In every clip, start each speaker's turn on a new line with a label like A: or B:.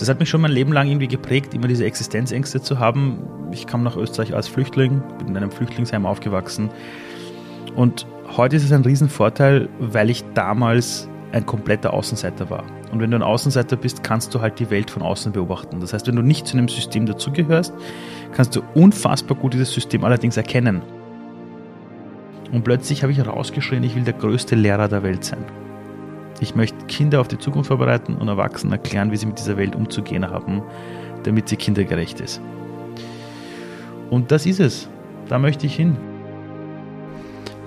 A: das hat mich schon mein Leben lang irgendwie geprägt, immer diese Existenzängste zu haben. Ich kam nach Österreich als Flüchtling, bin in einem Flüchtlingsheim aufgewachsen. Und heute ist es ein Riesenvorteil, weil ich damals ein kompletter Außenseiter war. Und wenn du ein Außenseiter bist, kannst du halt die Welt von außen beobachten. Das heißt, wenn du nicht zu einem System dazugehörst, kannst du unfassbar gut dieses System allerdings erkennen. Und plötzlich habe ich herausgeschrien, ich will der größte Lehrer der Welt sein. Ich möchte Kinder auf die Zukunft vorbereiten und Erwachsenen erklären, wie sie mit dieser Welt umzugehen haben, damit sie kindergerecht ist. Und das ist es. Da möchte ich hin.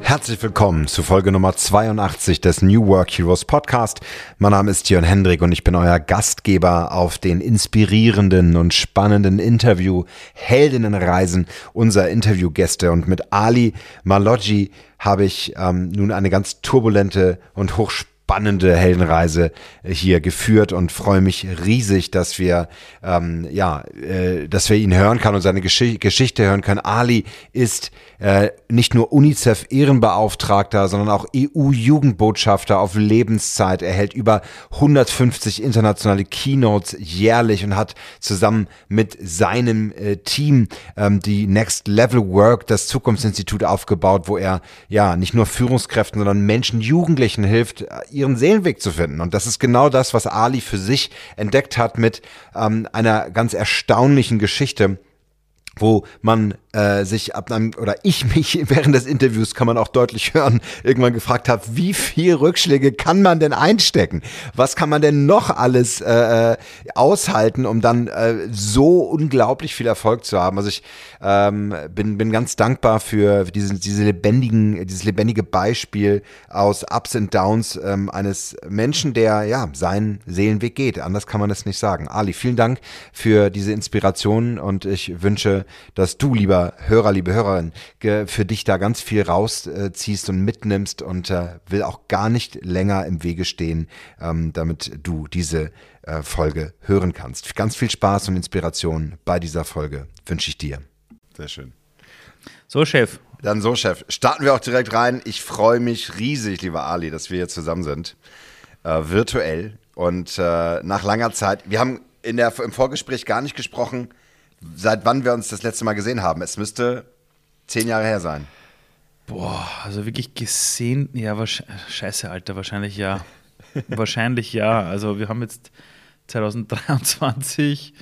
B: Herzlich willkommen zu Folge Nummer 82 des New Work Heroes Podcast. Mein Name ist Jörn Hendrik und ich bin euer Gastgeber auf den inspirierenden und spannenden Interview Heldinnenreisen unserer Interviewgäste. Und mit Ali Maloggi habe ich ähm, nun eine ganz turbulente und hochspannende spannende Heldenreise hier geführt und freue mich riesig, dass wir ähm, ja, äh, dass wir ihn hören können und seine Gesch Geschichte hören können. Ali ist äh, nicht nur UNICEF Ehrenbeauftragter, sondern auch EU-Jugendbotschafter auf Lebenszeit. Er hält über 150 internationale Keynotes jährlich und hat zusammen mit seinem äh, Team ähm, die Next Level Work, das Zukunftsinstitut aufgebaut, wo er ja nicht nur Führungskräften, sondern Menschen, Jugendlichen hilft, ihren Seelenweg zu finden. Und das ist genau das, was Ali für sich entdeckt hat mit ähm, einer ganz erstaunlichen Geschichte wo man äh, sich ab einem, oder ich mich während des Interviews kann man auch deutlich hören, irgendwann gefragt habe, wie viel Rückschläge kann man denn einstecken? Was kann man denn noch alles äh, äh, aushalten, um dann äh, so unglaublich viel Erfolg zu haben? Also ich ähm, bin, bin ganz dankbar für diese, diese lebendigen, dieses lebendige Beispiel aus Ups and Downs ähm, eines Menschen, der ja seinen Seelenweg geht. Anders kann man es nicht sagen. Ali, vielen Dank für diese Inspiration und ich wünsche, dass du, lieber Hörer, liebe Hörerin, für dich da ganz viel rausziehst und mitnimmst und äh, will auch gar nicht länger im Wege stehen, ähm, damit du diese äh, Folge hören kannst. Ganz viel Spaß und Inspiration bei dieser Folge wünsche ich dir.
A: Sehr schön. So, Chef.
B: Dann so, Chef. Starten wir auch direkt rein. Ich freue mich riesig, lieber Ali, dass wir hier zusammen sind. Äh, virtuell und äh, nach langer Zeit. Wir haben in der, im Vorgespräch gar nicht gesprochen, seit wann wir uns das letzte Mal gesehen haben. Es müsste zehn Jahre her sein.
A: Boah, also wirklich gesehen, ja, scheiße, Alter, wahrscheinlich ja. wahrscheinlich ja. Also wir haben jetzt 2023.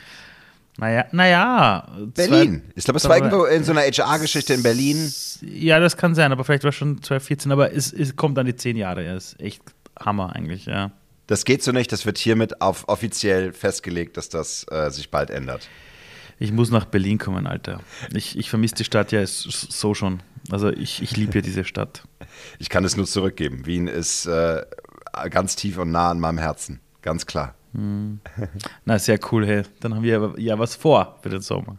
A: Naja, naja.
B: Berlin. Zwei, ich glaube, es war irgendwo in so einer HR-Geschichte in Berlin.
A: Ja, das kann sein, aber vielleicht war es schon 2014, aber es, es kommt an die zehn Jahre. Ja, ist echt Hammer eigentlich, ja.
B: Das geht so nicht, das wird hiermit auf offiziell festgelegt, dass das äh, sich bald ändert.
A: Ich muss nach Berlin kommen, Alter. Ich, ich vermisse die Stadt ja so schon. Also ich, ich liebe ja diese Stadt.
B: Ich kann es nur zurückgeben. Wien ist äh, ganz tief und nah an meinem Herzen. Ganz klar. Hm.
A: Na, sehr cool, hey. Dann haben wir ja was vor für den Sommer.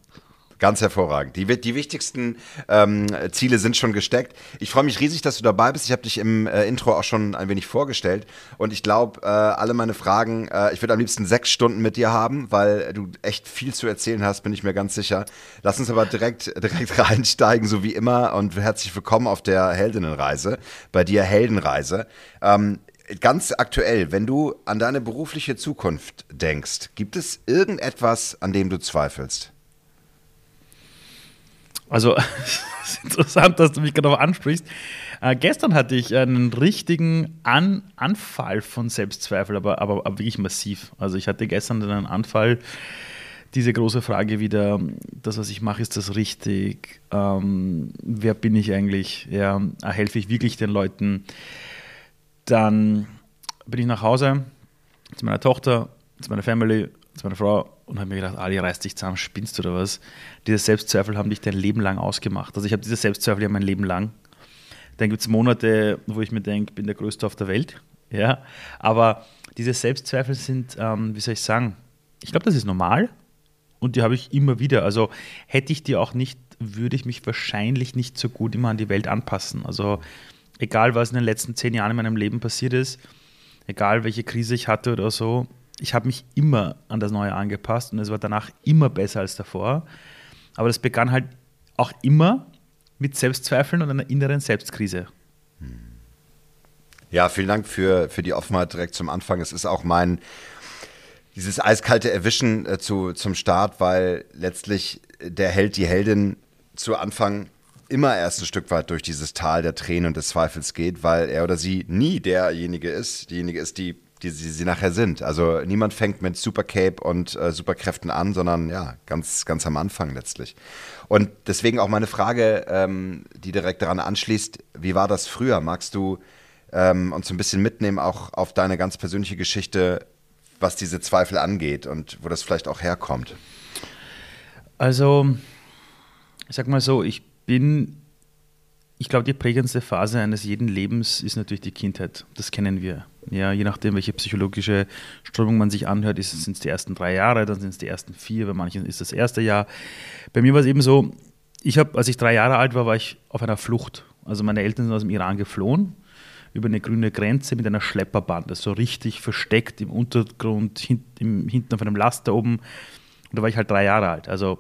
B: Ganz hervorragend. Die, die wichtigsten ähm, Ziele sind schon gesteckt. Ich freue mich riesig, dass du dabei bist. Ich habe dich im äh, Intro auch schon ein wenig vorgestellt. Und ich glaube, äh, alle meine Fragen, äh, ich würde am liebsten sechs Stunden mit dir haben, weil du echt viel zu erzählen hast, bin ich mir ganz sicher. Lass uns aber direkt, direkt reinsteigen, so wie immer. Und herzlich willkommen auf der Heldinnenreise, bei dir Heldenreise. Ähm, ganz aktuell, wenn du an deine berufliche Zukunft denkst, gibt es irgendetwas, an dem du zweifelst?
A: Also, es ist interessant, dass du mich genau ansprichst. Äh, gestern hatte ich einen richtigen An Anfall von Selbstzweifel, aber, aber, aber, wirklich massiv. Also, ich hatte gestern einen Anfall. Diese große Frage wieder, das, was ich mache, ist das richtig? Ähm, wer bin ich eigentlich? Ja, helfe ich wirklich den Leuten? Dann bin ich nach Hause zu meiner Tochter, zu meiner Family, zu meiner Frau und habe mir gedacht, Ali, reiß dich zusammen, spinnst du oder was? Diese Selbstzweifel haben dich dein Leben lang ausgemacht. Also ich habe diese Selbstzweifel ja mein Leben lang. Dann gibt es Monate, wo ich mir denke, bin der Größte auf der Welt. Ja, aber diese Selbstzweifel sind, ähm, wie soll ich sagen, ich glaube, das ist normal und die habe ich immer wieder. Also hätte ich die auch nicht, würde ich mich wahrscheinlich nicht so gut immer an die Welt anpassen. Also egal, was in den letzten zehn Jahren in meinem Leben passiert ist, egal welche Krise ich hatte oder so, ich habe mich immer an das Neue angepasst und es war danach immer besser als davor. Aber das begann halt auch immer mit Selbstzweifeln und einer inneren Selbstkrise.
B: Ja, vielen Dank für, für die Offenheit direkt zum Anfang. Es ist auch mein, dieses eiskalte Erwischen äh, zu, zum Start, weil letztlich der Held, die Heldin zu Anfang immer erst ein Stück weit durch dieses Tal der Tränen und des Zweifels geht, weil er oder sie nie derjenige ist, diejenige ist, die, die sie, sie nachher sind. Also niemand fängt mit Supercape und äh, Superkräften an, sondern ja, ganz, ganz am Anfang letztlich. Und deswegen auch meine Frage, ähm, die direkt daran anschließt, wie war das früher? Magst du ähm, uns ein bisschen mitnehmen, auch auf deine ganz persönliche Geschichte, was diese Zweifel angeht und wo das vielleicht auch herkommt?
A: Also, ich sag mal so, ich bin, ich glaube, die prägendste Phase eines jeden Lebens ist natürlich die Kindheit. Das kennen wir. Ja, je nachdem, welche psychologische Strömung man sich anhört, sind es die ersten drei Jahre, dann sind es die ersten vier, bei manchen ist das erste Jahr. Bei mir war es eben so, ich habe, als ich drei Jahre alt war, war ich auf einer Flucht. Also meine Eltern sind aus dem Iran geflohen über eine grüne Grenze mit einer Schlepperbande, so richtig versteckt im Untergrund, hint, im, hinten auf einem Laster oben. Und da war ich halt drei Jahre alt. Also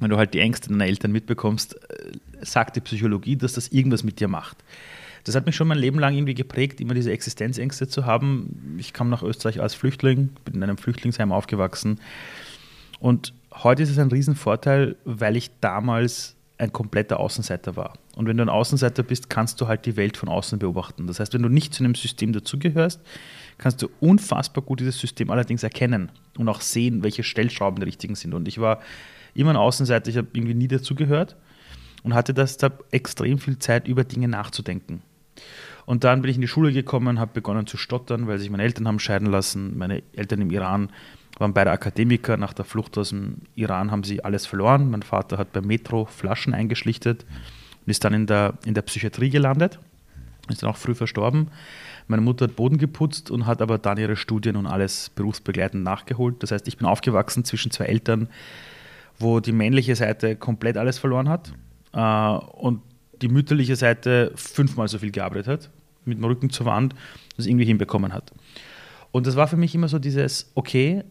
A: wenn du halt die Ängste deiner Eltern mitbekommst, äh, sagt die Psychologie, dass das irgendwas mit dir macht. Das hat mich schon mein Leben lang irgendwie geprägt, immer diese Existenzängste zu haben. Ich kam nach Österreich als Flüchtling, bin in einem Flüchtlingsheim aufgewachsen. Und heute ist es ein Riesenvorteil, weil ich damals ein kompletter Außenseiter war. Und wenn du ein Außenseiter bist, kannst du halt die Welt von außen beobachten. Das heißt, wenn du nicht zu einem System dazugehörst, kannst du unfassbar gut dieses System allerdings erkennen und auch sehen, welche Stellschrauben die richtigen sind. Und ich war immer ein Außenseiter, ich habe irgendwie nie dazugehört und hatte deshalb extrem viel Zeit, über Dinge nachzudenken. Und dann bin ich in die Schule gekommen, habe begonnen zu stottern, weil sich meine Eltern haben scheiden lassen. Meine Eltern im Iran waren beide Akademiker. Nach der Flucht aus dem Iran haben sie alles verloren. Mein Vater hat beim Metro Flaschen eingeschlichtet und ist dann in der, in der Psychiatrie gelandet. Ist dann auch früh verstorben. Meine Mutter hat Boden geputzt und hat aber dann ihre Studien und alles berufsbegleitend nachgeholt. Das heißt, ich bin aufgewachsen zwischen zwei Eltern, wo die männliche Seite komplett alles verloren hat äh, und die mütterliche Seite fünfmal so viel gearbeitet hat, mit dem Rücken zur Wand, das irgendwie hinbekommen hat. Und das war für mich immer so dieses, okay,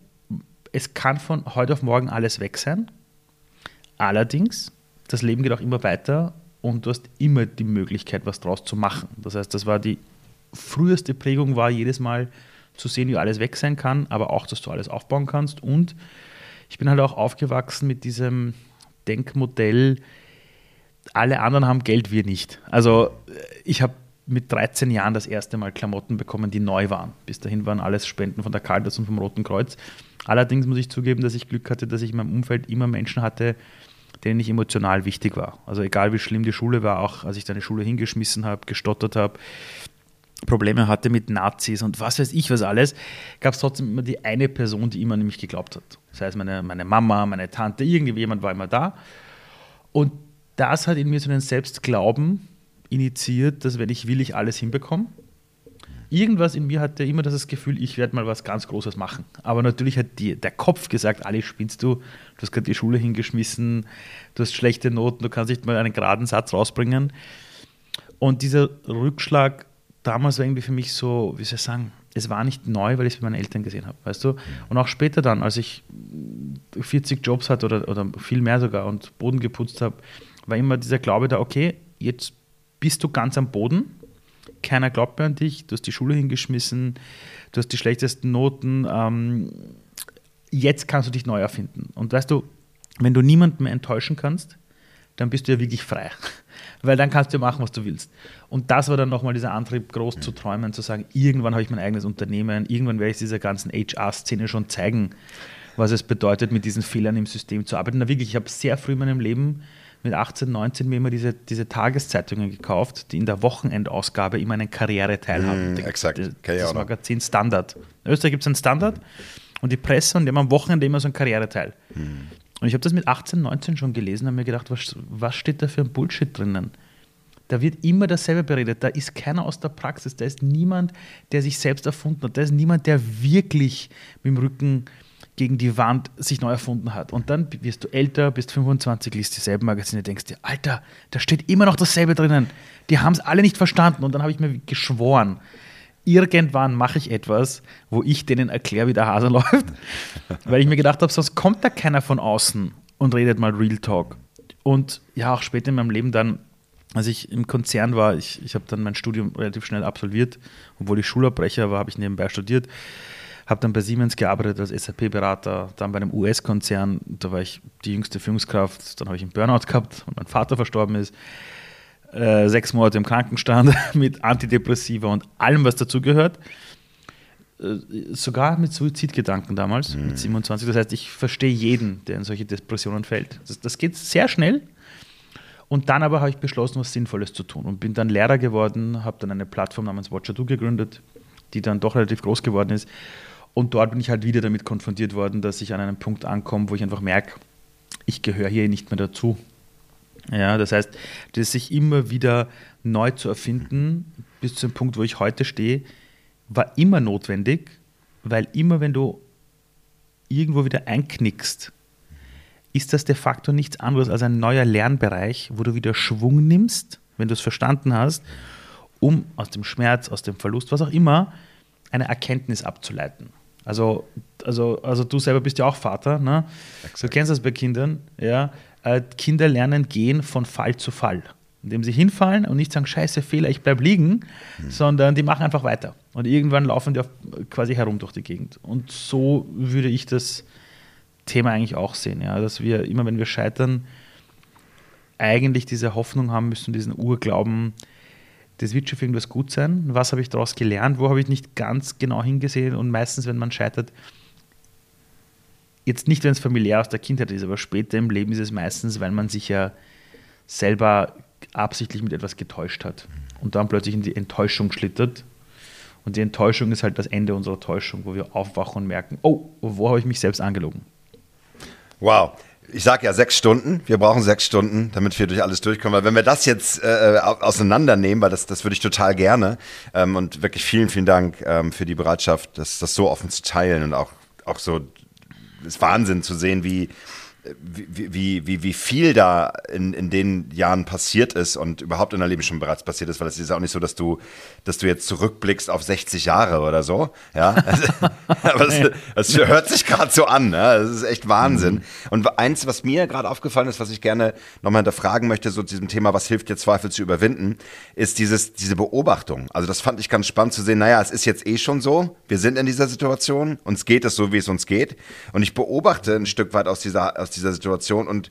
A: es kann von heute auf morgen alles weg sein. Allerdings, das Leben geht auch immer weiter und du hast immer die Möglichkeit, was draus zu machen. Das heißt, das war die früheste Prägung, war jedes Mal zu sehen, wie alles weg sein kann, aber auch, dass du alles aufbauen kannst. Und ich bin halt auch aufgewachsen mit diesem Denkmodell, alle anderen haben Geld, wir nicht. Also ich habe mit 13 Jahren das erste Mal Klamotten bekommen, die neu waren. Bis dahin waren alles Spenden von der Caritas und vom Roten Kreuz. Allerdings muss ich zugeben, dass ich Glück hatte, dass ich in meinem Umfeld immer Menschen hatte, denen ich emotional wichtig war. Also egal wie schlimm die Schule war, auch als ich deine Schule hingeschmissen habe, gestottert habe, Probleme hatte mit Nazis und was weiß ich was alles, gab es trotzdem immer die eine Person, die immer an mich geglaubt hat. Sei es meine, meine Mama, meine Tante, irgendjemand war immer da. Und das hat in mir so einen Selbstglauben initiiert, dass wenn ich will, ich alles hinbekomme irgendwas in mir hatte immer das Gefühl, ich werde mal was ganz Großes machen. Aber natürlich hat die, der Kopf gesagt, Ali, spinnst du, du hast gerade die Schule hingeschmissen, du hast schlechte Noten, du kannst nicht mal einen geraden Satz rausbringen. Und dieser Rückschlag damals war irgendwie für mich so, wie soll ich sagen, es war nicht neu, weil ich es bei meinen Eltern gesehen habe, weißt du? Und auch später dann, als ich 40 Jobs hatte oder, oder viel mehr sogar und Boden geputzt habe, war immer dieser Glaube da, okay, jetzt bist du ganz am Boden, keiner glaubt mehr an dich, du hast die Schule hingeschmissen, du hast die schlechtesten Noten, ähm, jetzt kannst du dich neu erfinden. Und weißt du, wenn du niemanden mehr enttäuschen kannst, dann bist du ja wirklich frei. Weil dann kannst du machen, was du willst. Und das war dann nochmal dieser Antrieb, groß zu träumen, zu sagen, irgendwann habe ich mein eigenes Unternehmen, irgendwann werde ich dieser ganzen HR-Szene schon zeigen, was es bedeutet, mit diesen Fehlern im System zu arbeiten. Na wirklich, ich habe sehr früh in meinem Leben mit 18, 19 mir immer diese, diese Tageszeitungen gekauft, die in der Wochenendausgabe immer einen Karriereteil mm, haben.
B: Exakt. Das,
A: das Magazin Standard. In Österreich gibt es einen Standard und die Presse und die haben am Wochenende immer so ein Karriereteil. Mm. Und ich habe das mit 18, 19 schon gelesen und mir gedacht, was, was steht da für ein Bullshit drinnen? Da wird immer dasselbe beredet. Da ist keiner aus der Praxis. Da ist niemand, der sich selbst erfunden hat. Da ist niemand, der wirklich mit dem Rücken gegen die Wand sich neu erfunden hat. Und dann wirst du älter, bist 25, liest dieselben Magazine, denkst dir, Alter, da steht immer noch dasselbe drinnen. Die haben es alle nicht verstanden. Und dann habe ich mir geschworen, irgendwann mache ich etwas, wo ich denen erkläre, wie der Hase läuft. Weil ich mir gedacht habe, sonst kommt da keiner von außen und redet mal Real Talk. Und ja, auch später in meinem Leben dann, als ich im Konzern war, ich, ich habe dann mein Studium relativ schnell absolviert, obwohl ich Schulabbrecher war, habe ich nebenbei studiert habe dann bei Siemens gearbeitet als SAP-Berater, dann bei einem US-Konzern, da war ich die jüngste Führungskraft, dann habe ich einen Burnout gehabt und mein Vater verstorben ist. Äh, sechs Monate im Krankenstand mit Antidepressiva und allem, was dazugehört. Äh, sogar mit Suizidgedanken damals, mhm. mit 27. Das heißt, ich verstehe jeden, der in solche Depressionen fällt. Das, das geht sehr schnell. Und dann aber habe ich beschlossen, was Sinnvolles zu tun und bin dann Lehrer geworden, habe dann eine Plattform namens Watcher2 gegründet, die dann doch relativ groß geworden ist. Und dort bin ich halt wieder damit konfrontiert worden, dass ich an einem Punkt ankomme, wo ich einfach merke, ich gehöre hier nicht mehr dazu. Ja, das heißt, das sich immer wieder neu zu erfinden, bis zu dem Punkt, wo ich heute stehe, war immer notwendig, weil immer wenn du irgendwo wieder einknickst, ist das de facto nichts anderes als ein neuer Lernbereich, wo du wieder Schwung nimmst, wenn du es verstanden hast, um aus dem Schmerz, aus dem Verlust, was auch immer, eine Erkenntnis abzuleiten. Also, also, also du selber bist ja auch Vater, ne? Du kennst das bei Kindern, ja. Äh, Kinder lernen gehen von Fall zu Fall. Indem sie hinfallen und nicht sagen, scheiße, Fehler, ich bleib liegen, mhm. sondern die machen einfach weiter. Und irgendwann laufen die quasi herum durch die Gegend. Und so würde ich das Thema eigentlich auch sehen, ja. Dass wir immer, wenn wir scheitern, eigentlich diese Hoffnung haben müssen, diesen Urglauben, das wird schon für irgendwas gut sein. Was habe ich daraus gelernt? Wo habe ich nicht ganz genau hingesehen? Und meistens, wenn man scheitert, jetzt nicht, wenn es familiär aus der Kindheit ist, aber später im Leben ist es meistens, weil man sich ja selber absichtlich mit etwas getäuscht hat und dann plötzlich in die Enttäuschung schlittert. Und die Enttäuschung ist halt das Ende unserer Täuschung, wo wir aufwachen und merken, oh, wo habe ich mich selbst angelogen?
B: Wow ich sage ja sechs Stunden. Wir brauchen sechs Stunden, damit wir durch alles durchkommen. Weil wenn wir das jetzt äh, auseinandernehmen, weil das, das würde ich total gerne. Ähm, und wirklich vielen, vielen Dank ähm, für die Bereitschaft, das, das so offen zu teilen und auch, auch so ist Wahnsinn zu sehen, wie, wie, wie, wie, wie viel da in, in den Jahren passiert ist und überhaupt in deinem Leben schon bereits passiert ist, weil es ist auch nicht so, dass du, dass du jetzt zurückblickst auf 60 Jahre oder so. Ja, aber das, das hört sich gerade so an. Ne? Das ist echt Wahnsinn. Mhm. Und eins, was mir gerade aufgefallen ist, was ich gerne nochmal hinterfragen möchte, so zu diesem Thema, was hilft dir Zweifel zu überwinden, ist dieses, diese Beobachtung. Also das fand ich ganz spannend zu sehen. Naja, es ist jetzt eh schon so. Wir sind in dieser Situation. Uns geht es so, wie es uns geht. Und ich beobachte ein Stück weit aus dieser, aus dieser Situation und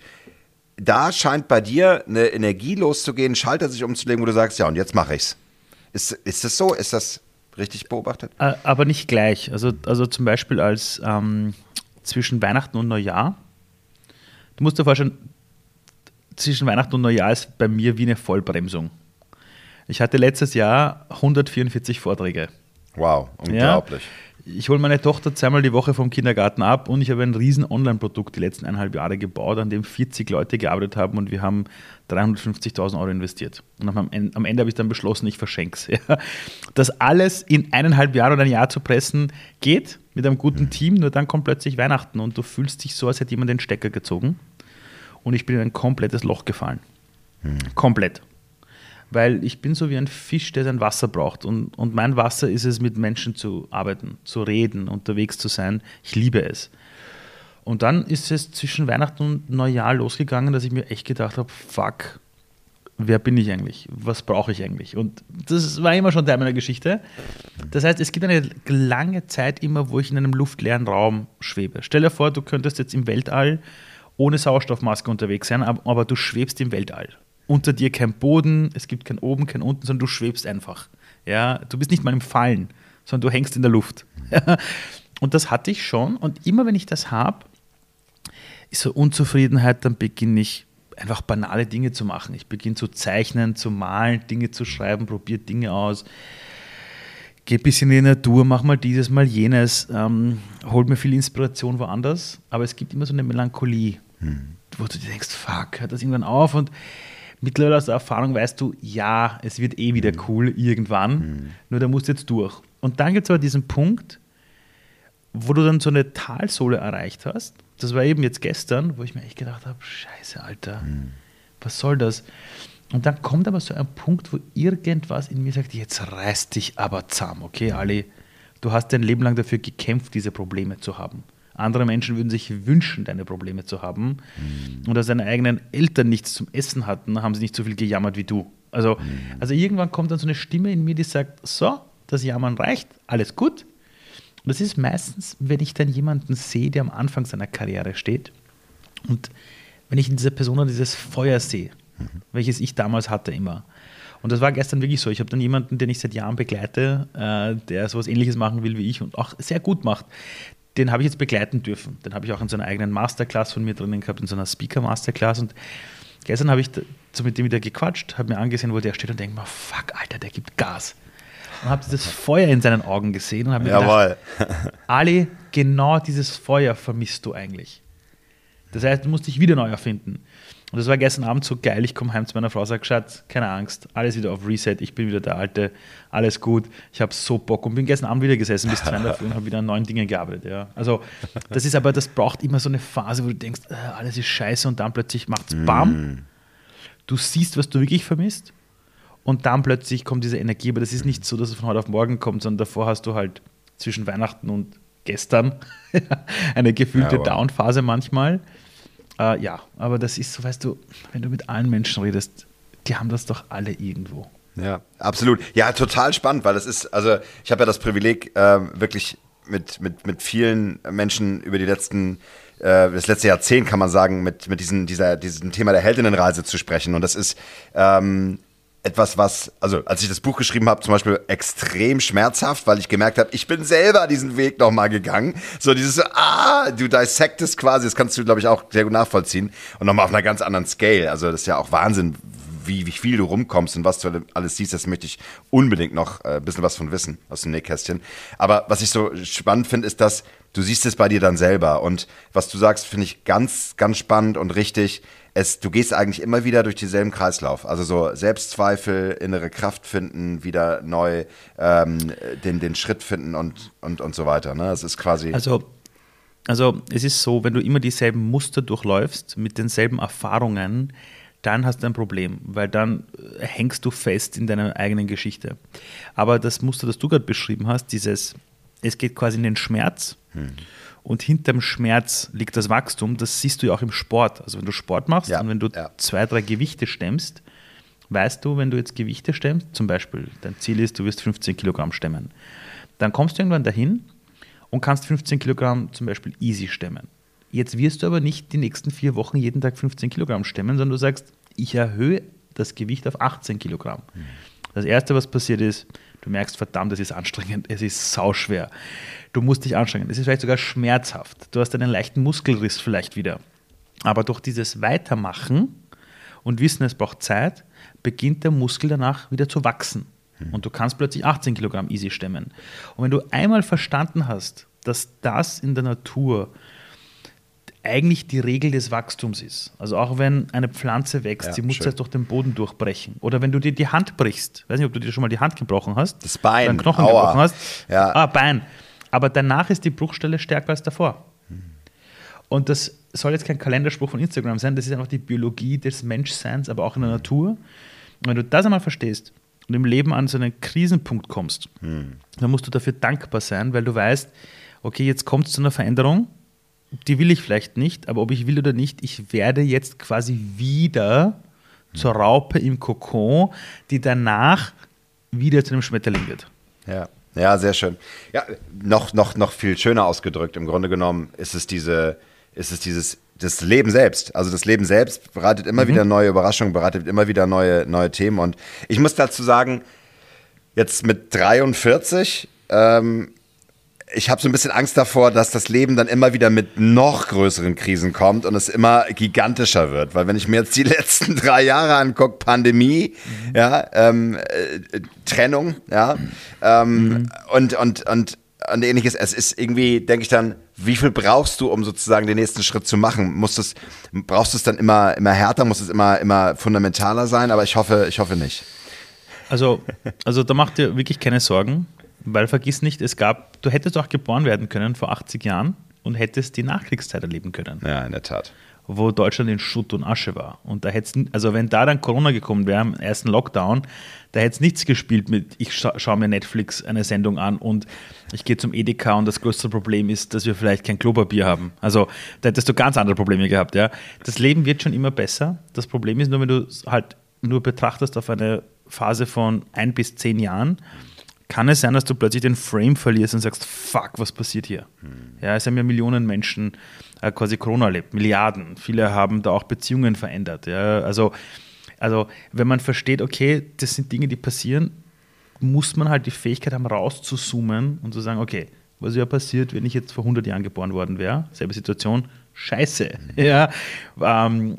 B: da scheint bei dir eine Energie loszugehen, Schalter sich umzulegen, wo du sagst, ja, und jetzt mache ich's. Ist, ist das so? Ist das richtig beobachtet?
A: Äh, aber nicht gleich. Also, also zum Beispiel als ähm, zwischen Weihnachten und Neujahr. Du musst dir vorstellen, zwischen Weihnachten und Neujahr ist bei mir wie eine Vollbremsung. Ich hatte letztes Jahr 144 Vorträge.
B: Wow, unglaublich. Ja?
A: Ich hole meine Tochter zweimal die Woche vom Kindergarten ab und ich habe ein riesen Online-Produkt die letzten eineinhalb Jahre gebaut, an dem 40 Leute gearbeitet haben und wir haben 350.000 Euro investiert. Und am Ende, am Ende habe ich dann beschlossen, ich verschenke es. Ja. Das alles in eineinhalb Jahren oder ein Jahr zu pressen, geht mit einem guten Team, nur dann kommt plötzlich Weihnachten und du fühlst dich so, als hätte jemand den Stecker gezogen und ich bin in ein komplettes Loch gefallen. Hm. Komplett weil ich bin so wie ein Fisch, der sein Wasser braucht. Und, und mein Wasser ist es, mit Menschen zu arbeiten, zu reden, unterwegs zu sein. Ich liebe es. Und dann ist es zwischen Weihnachten und Neujahr losgegangen, dass ich mir echt gedacht habe, fuck, wer bin ich eigentlich? Was brauche ich eigentlich? Und das war immer schon Teil meiner Geschichte. Das heißt, es gibt eine lange Zeit immer, wo ich in einem luftleeren Raum schwebe. Stell dir vor, du könntest jetzt im Weltall ohne Sauerstoffmaske unterwegs sein, aber du schwebst im Weltall unter dir kein Boden, es gibt kein oben, kein unten, sondern du schwebst einfach. Ja, du bist nicht mal im Fallen, sondern du hängst in der Luft. Und das hatte ich schon. Und immer wenn ich das habe, ist so Unzufriedenheit, dann beginne ich einfach banale Dinge zu machen. Ich beginne zu zeichnen, zu malen, Dinge zu schreiben, probiere Dinge aus. Gehe ein bisschen in die Natur, mach mal dieses, mal jenes, ähm, holt mir viel Inspiration woanders, aber es gibt immer so eine Melancholie, hm. wo du dir denkst, fuck, hört das irgendwann auf und mittlerweile aus der Erfahrung weißt du, ja, es wird eh wieder mhm. cool irgendwann, mhm. nur da musst du jetzt durch. Und dann gibt es aber diesen Punkt, wo du dann so eine Talsohle erreicht hast. Das war eben jetzt gestern, wo ich mir echt gedacht habe, scheiße, Alter, mhm. was soll das? Und dann kommt aber so ein Punkt, wo irgendwas in mir sagt, jetzt reißt dich aber zahm, okay, Ali, du hast dein Leben lang dafür gekämpft, diese Probleme zu haben. Andere Menschen würden sich wünschen, deine Probleme zu haben. Mhm. Und als deine eigenen Eltern nichts zum Essen hatten, haben sie nicht so viel gejammert wie du. Also, mhm. also irgendwann kommt dann so eine Stimme in mir, die sagt, so, das Jammern reicht, alles gut. Und das ist meistens, wenn ich dann jemanden sehe, der am Anfang seiner Karriere steht und wenn ich in dieser Person dieses Feuer sehe, mhm. welches ich damals hatte immer. Und das war gestern wirklich so. Ich habe dann jemanden, den ich seit Jahren begleite, äh, der sowas ähnliches machen will wie ich und auch sehr gut macht. Den habe ich jetzt begleiten dürfen. Den habe ich auch in so einer eigenen Masterclass von mir drinnen gehabt, in so einer Speaker-Masterclass. Und gestern habe ich so mit dem wieder gequatscht, habe mir angesehen, wo der steht und denke mir, fuck, Alter, der gibt Gas und habe dieses Feuer in seinen Augen gesehen und habe mir Jawohl. gedacht, Ali, genau dieses Feuer vermisst du eigentlich. Das heißt, du musst dich wieder neu erfinden. Und das war gestern Abend so geil. Ich komme heim zu meiner Frau, sage, Schatz, keine Angst, alles wieder auf Reset, ich bin wieder der Alte, alles gut, ich habe so Bock und bin gestern Abend wieder gesessen bis zwei in der Früh und habe wieder an neuen Dingen gearbeitet. Ja. Also das ist aber, das braucht immer so eine Phase, wo du denkst, äh, alles ist scheiße und dann plötzlich macht es BAM. Mm. Du siehst, was du wirklich vermisst und dann plötzlich kommt diese Energie, aber das ist nicht so, dass es von heute auf morgen kommt, sondern davor hast du halt zwischen Weihnachten und gestern eine gefühlte ja, Down-Phase manchmal. Äh, ja, aber das ist so, weißt du, wenn du mit allen Menschen redest, die haben das doch alle irgendwo.
B: Ja, absolut. Ja, total spannend, weil das ist, also ich habe ja das Privileg, äh, wirklich mit, mit, mit vielen Menschen über die letzten äh, das letzte Jahrzehnt, kann man sagen, mit, mit diesen, dieser, diesem Thema der Heldinnenreise zu sprechen. Und das ist ähm, etwas, was, also als ich das Buch geschrieben habe, zum Beispiel extrem schmerzhaft, weil ich gemerkt habe, ich bin selber diesen Weg nochmal gegangen. So dieses, ah, du dissectest quasi, das kannst du, glaube ich, auch sehr gut nachvollziehen. Und nochmal auf einer ganz anderen Scale. Also das ist ja auch Wahnsinn, wie, wie viel du rumkommst und was du alles siehst. Das möchte ich unbedingt noch äh, ein bisschen was von wissen aus dem Nähkästchen. Aber was ich so spannend finde, ist, dass du siehst es bei dir dann selber. Und was du sagst, finde ich ganz, ganz spannend und richtig es, du gehst eigentlich immer wieder durch denselben Kreislauf. Also so Selbstzweifel, innere Kraft finden, wieder neu ähm, den, den Schritt finden und, und, und so weiter. Ne? Es ist quasi.
A: Also, also es ist so, wenn du immer dieselben Muster durchläufst, mit denselben Erfahrungen, dann hast du ein Problem, weil dann äh, hängst du fest in deiner eigenen Geschichte. Aber das Muster, das du gerade beschrieben hast, dieses, es geht quasi in den Schmerz. Hm und hinterm Schmerz liegt das Wachstum. Das siehst du ja auch im Sport. Also wenn du Sport machst ja, und wenn du ja. zwei, drei Gewichte stemmst, weißt du, wenn du jetzt Gewichte stemmst, zum Beispiel dein Ziel ist, du wirst 15 Kilogramm stemmen, dann kommst du irgendwann dahin und kannst 15 Kilogramm zum Beispiel easy stemmen. Jetzt wirst du aber nicht die nächsten vier Wochen jeden Tag 15 Kilogramm stemmen, sondern du sagst, ich erhöhe das Gewicht auf 18 Kilogramm. Mhm. Das Erste, was passiert ist, du merkst, verdammt, es ist anstrengend, es ist sauschwer. Du musst dich anstrengen. Es ist vielleicht sogar schmerzhaft. Du hast einen leichten Muskelriss vielleicht wieder. Aber durch dieses Weitermachen und Wissen, es braucht Zeit, beginnt der Muskel danach wieder zu wachsen. Hm. Und du kannst plötzlich 18 Kilogramm easy stemmen. Und wenn du einmal verstanden hast, dass das in der Natur eigentlich die Regel des Wachstums ist. Also auch wenn eine Pflanze wächst, ja, sie muss jetzt durch den Boden durchbrechen. Oder wenn du dir die Hand brichst, weiß nicht, ob du dir schon mal die Hand gebrochen hast.
B: Das Bein.
A: Einen Knochen Aua. gebrochen hast. Ja. Ah, Bein. Aber danach ist die Bruchstelle stärker als davor. Und das soll jetzt kein Kalenderspruch von Instagram sein, das ist einfach die Biologie des Menschseins, aber auch in der Natur. Und wenn du das einmal verstehst und im Leben an so einen Krisenpunkt kommst, hm. dann musst du dafür dankbar sein, weil du weißt, okay, jetzt kommt es zu einer Veränderung, die will ich vielleicht nicht, aber ob ich will oder nicht, ich werde jetzt quasi wieder zur Raupe im Kokon, die danach wieder zu einem Schmetterling wird.
B: Ja. Ja, sehr schön. Ja, noch, noch, noch viel schöner ausgedrückt. Im Grunde genommen ist es diese, ist es dieses, das Leben selbst. Also das Leben selbst bereitet immer mhm. wieder neue Überraschungen, bereitet immer wieder neue, neue Themen. Und ich muss dazu sagen, jetzt mit 43 ähm, ich habe so ein bisschen Angst davor, dass das Leben dann immer wieder mit noch größeren Krisen kommt und es immer gigantischer wird. Weil wenn ich mir jetzt die letzten drei Jahre angucke, Pandemie, mhm. ja, ähm, äh, Trennung, ja, ähm, mhm. und, und, und, und ähnliches, es ist irgendwie, denke ich dann, wie viel brauchst du, um sozusagen den nächsten Schritt zu machen? Musst es, brauchst du es dann immer, immer härter, muss es immer, immer fundamentaler sein? Aber ich hoffe, ich hoffe nicht.
A: Also, also da macht dir wirklich keine Sorgen. Weil vergiss nicht, es gab, du hättest auch geboren werden können vor 80 Jahren und hättest die Nachkriegszeit erleben können.
B: Ja, in der Tat.
A: Wo Deutschland in Schutt und Asche war. Und da hätte also wenn da dann Corona gekommen wäre, im ersten Lockdown, da hätte es nichts gespielt mit, ich scha schaue mir Netflix eine Sendung an und ich gehe zum Edeka und das größte Problem ist, dass wir vielleicht kein Klopapier haben. Also da hättest du ganz andere Probleme gehabt. Ja. Das Leben wird schon immer besser. Das Problem ist nur, wenn du es halt nur betrachtest auf eine Phase von ein bis zehn Jahren, kann es sein, dass du plötzlich den Frame verlierst und sagst, fuck, was passiert hier? Hm. Ja, es haben ja Millionen Menschen äh, quasi Corona erlebt, Milliarden. Viele haben da auch Beziehungen verändert. Ja, also, also wenn man versteht, okay, das sind Dinge, die passieren, muss man halt die Fähigkeit haben, rauszuzoomen und zu sagen, okay, was ja passiert, wenn ich jetzt vor 100 Jahren geboren worden wäre, selbe Situation, scheiße. Mhm. Ja, ähm,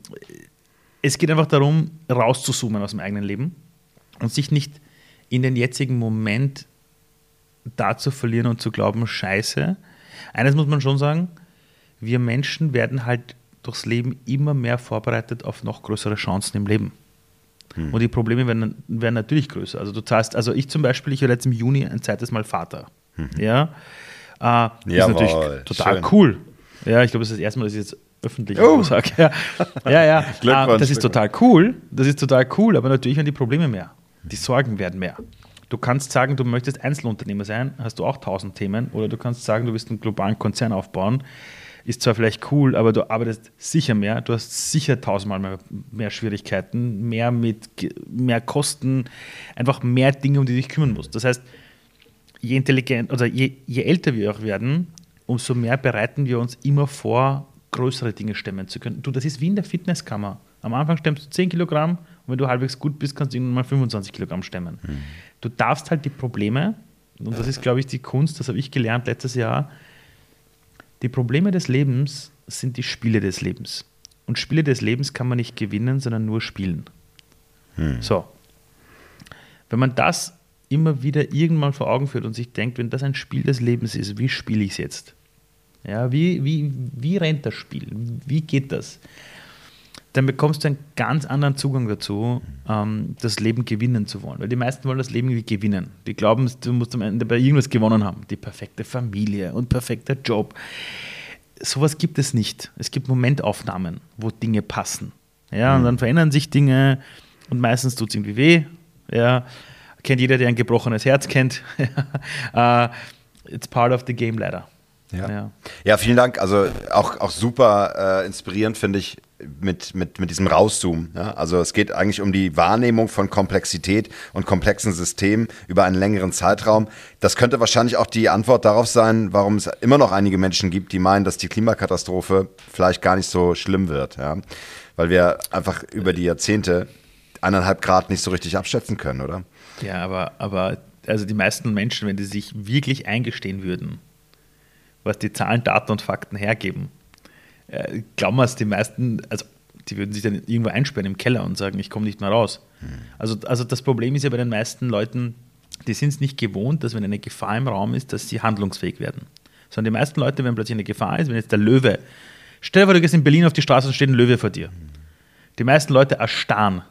A: es geht einfach darum, rauszuzoomen aus dem eigenen Leben und sich nicht in den jetzigen Moment da zu verlieren und zu glauben, scheiße. Eines muss man schon sagen, wir Menschen werden halt durchs Leben immer mehr vorbereitet auf noch größere Chancen im Leben. Hm. Und die Probleme werden, werden, natürlich größer. Also du zahlst, also ich zum Beispiel, ich werde jetzt im Juni ein zweites Mal Vater. Mhm. Ja. Äh, ist natürlich total schön. cool. Ja, ich glaube, das ist das erste Mal, dass ich jetzt öffentlich oh. sage. Ja, ja, ja. Äh, das ist total cool. Das ist total cool, aber natürlich werden die Probleme mehr. Die Sorgen werden mehr. Du kannst sagen, du möchtest Einzelunternehmer sein, hast du auch tausend Themen, oder du kannst sagen, du willst einen globalen Konzern aufbauen. Ist zwar vielleicht cool, aber du arbeitest sicher mehr, du hast sicher tausendmal mehr, mehr Schwierigkeiten, mehr mit mehr Kosten, einfach mehr Dinge, um die du dich kümmern musst. Das heißt, je intelligent oder je, je älter wir auch werden, umso mehr bereiten wir uns immer vor, größere Dinge stemmen zu können. Du, das ist wie in der Fitnesskammer. Am Anfang stemmst du 10 Kilogramm und wenn du halbwegs gut bist, kannst du irgendwann mal 25 Kilogramm stemmen. Mhm. Du darfst halt die Probleme, und das ist, glaube ich, die Kunst, das habe ich gelernt letztes Jahr, die Probleme des Lebens sind die Spiele des Lebens. Und Spiele des Lebens kann man nicht gewinnen, sondern nur spielen. Mhm. So. Wenn man das immer wieder irgendwann vor Augen führt und sich denkt, wenn das ein Spiel des Lebens ist, wie spiele ich es jetzt? Ja, wie, wie, wie rennt das Spiel? Wie geht das? Dann bekommst du einen ganz anderen Zugang dazu, ähm, das Leben gewinnen zu wollen. Weil die meisten wollen das Leben irgendwie gewinnen. Die glauben, du musst am Ende bei irgendwas gewonnen haben. Die perfekte Familie und perfekter Job. Sowas gibt es nicht. Es gibt Momentaufnahmen, wo Dinge passen. Ja, mhm. und dann verändern sich Dinge und meistens tut es irgendwie weh. Ja, kennt jeder, der ein gebrochenes Herz kennt. uh, it's part of the game leider.
B: Ja. ja. Ja. vielen Dank. Also auch, auch super äh, inspirierend, finde ich, mit, mit, mit diesem Rauszoomen. Ja? Also es geht eigentlich um die Wahrnehmung von Komplexität und komplexen Systemen über einen längeren Zeitraum. Das könnte wahrscheinlich auch die Antwort darauf sein, warum es immer noch einige Menschen gibt, die meinen, dass die Klimakatastrophe vielleicht gar nicht so schlimm wird. Ja? Weil wir einfach über die Jahrzehnte eineinhalb Grad nicht so richtig abschätzen können, oder?
A: Ja, aber, aber also die meisten Menschen, wenn die sich wirklich eingestehen würden, was die Zahlen, Daten und Fakten hergeben, äh, glauben wir es, die meisten, also die würden sich dann irgendwo einsperren im Keller und sagen, ich komme nicht mehr raus. Hm. Also, also das Problem ist ja bei den meisten Leuten, die sind es nicht gewohnt, dass wenn eine Gefahr im Raum ist, dass sie handlungsfähig werden. Sondern die meisten Leute, wenn plötzlich eine Gefahr ist, wenn jetzt der Löwe, stell dir vor, du gehst in Berlin auf die Straße und steht ein Löwe vor dir. Hm. Die meisten Leute erstarren,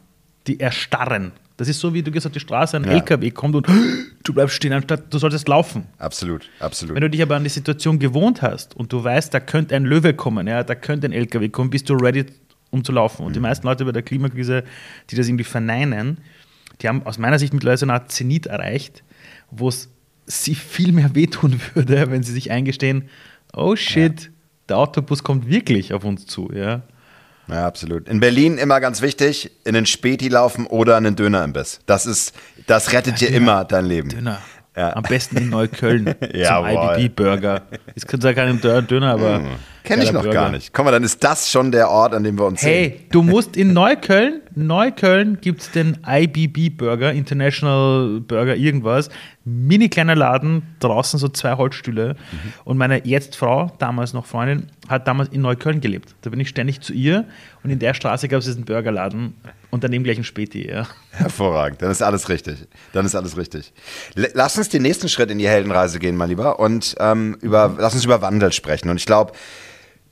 A: die erstarren das ist so, wie du gehst auf die Straße, ein ja. LKW kommt und du bleibst stehen, anstatt du solltest laufen.
B: Absolut, absolut.
A: Wenn du dich aber an die Situation gewohnt hast und du weißt, da könnte ein Löwe kommen, ja, da könnte ein LKW kommen, bist du ready, um zu laufen. Und mhm. die meisten Leute bei der Klimakrise, die das irgendwie verneinen, die haben aus meiner Sicht mittlerweile so eine Art Zenit erreicht, wo es sie viel mehr wehtun würde, wenn sie sich eingestehen, oh shit, ja. der Autobus kommt wirklich auf uns zu. Ja.
B: Ja, absolut. In Berlin immer ganz wichtig, in den Späti laufen oder einen Dönerimbiss. Das ist, das rettet ja, dir Döner. immer dein Leben.
A: Döner. Ja. Am besten in Neukölln zum IBB-Burger. Es könnte ja kein Döner, aber. Mhm.
B: Kenne ich noch Burger. gar nicht. Komm mal, dann ist das schon der Ort, an dem wir uns
A: hey, sehen. Hey, du musst in Neukölln, Neukölln gibt es den IBB-Burger, International Burger, irgendwas. Mini kleiner Laden, draußen so zwei Holzstühle. Mhm. Und meine jetzt Frau, damals noch Freundin, hat damals in Neukölln gelebt. Da bin ich ständig zu ihr und in der Straße gab es diesen Burgerladen und daneben gleich ein Späti. Ja.
B: Hervorragend, dann ist alles richtig. Dann ist alles richtig. Lass uns den nächsten Schritt in die Heldenreise gehen, mein Lieber, und ähm, über, lass uns über Wandel sprechen. Und ich glaube,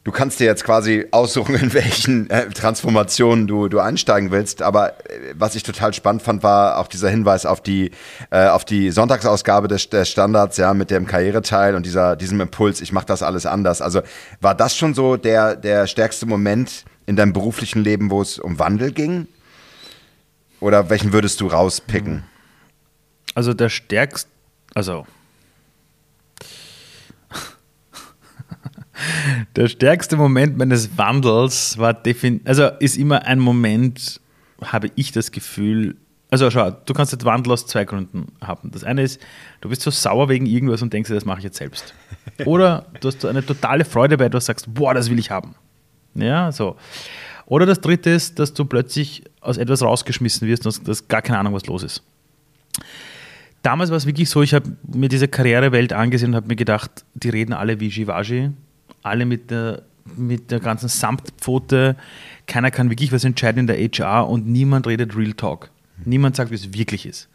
B: du kannst dir jetzt quasi aussuchen, in welchen äh, Transformationen du, du einsteigen willst. Aber äh, was ich total spannend fand, war auch dieser Hinweis auf die, äh, auf die Sonntagsausgabe des, des Standards, ja, mit dem Karriereteil und dieser, diesem Impuls, ich mache das alles anders. Also war das schon so der, der stärkste Moment in deinem beruflichen Leben, wo es um Wandel ging? Oder welchen würdest du rauspicken?
A: Also der stärkste, also Der stärkste Moment meines Wandels war definitiv, also ist immer ein Moment, habe ich das Gefühl, Also schau, du kannst jetzt Wandel aus zwei Gründen haben. Das eine ist, du bist so sauer wegen irgendwas und denkst dir, das mache ich jetzt selbst. Oder du hast eine totale Freude bei etwas, sagst, boah, das will ich haben. Ja, so. Oder das dritte ist, dass du plötzlich aus etwas rausgeschmissen wirst und hast gar keine Ahnung, was los ist. Damals war es wirklich so, ich habe mir diese Karrierewelt angesehen und habe mir gedacht, die reden alle wie Givaji, alle mit der, mit der ganzen Samtpfote, keiner kann wirklich was entscheiden in der HR und niemand redet Real Talk. Niemand sagt, wie es wirklich ist.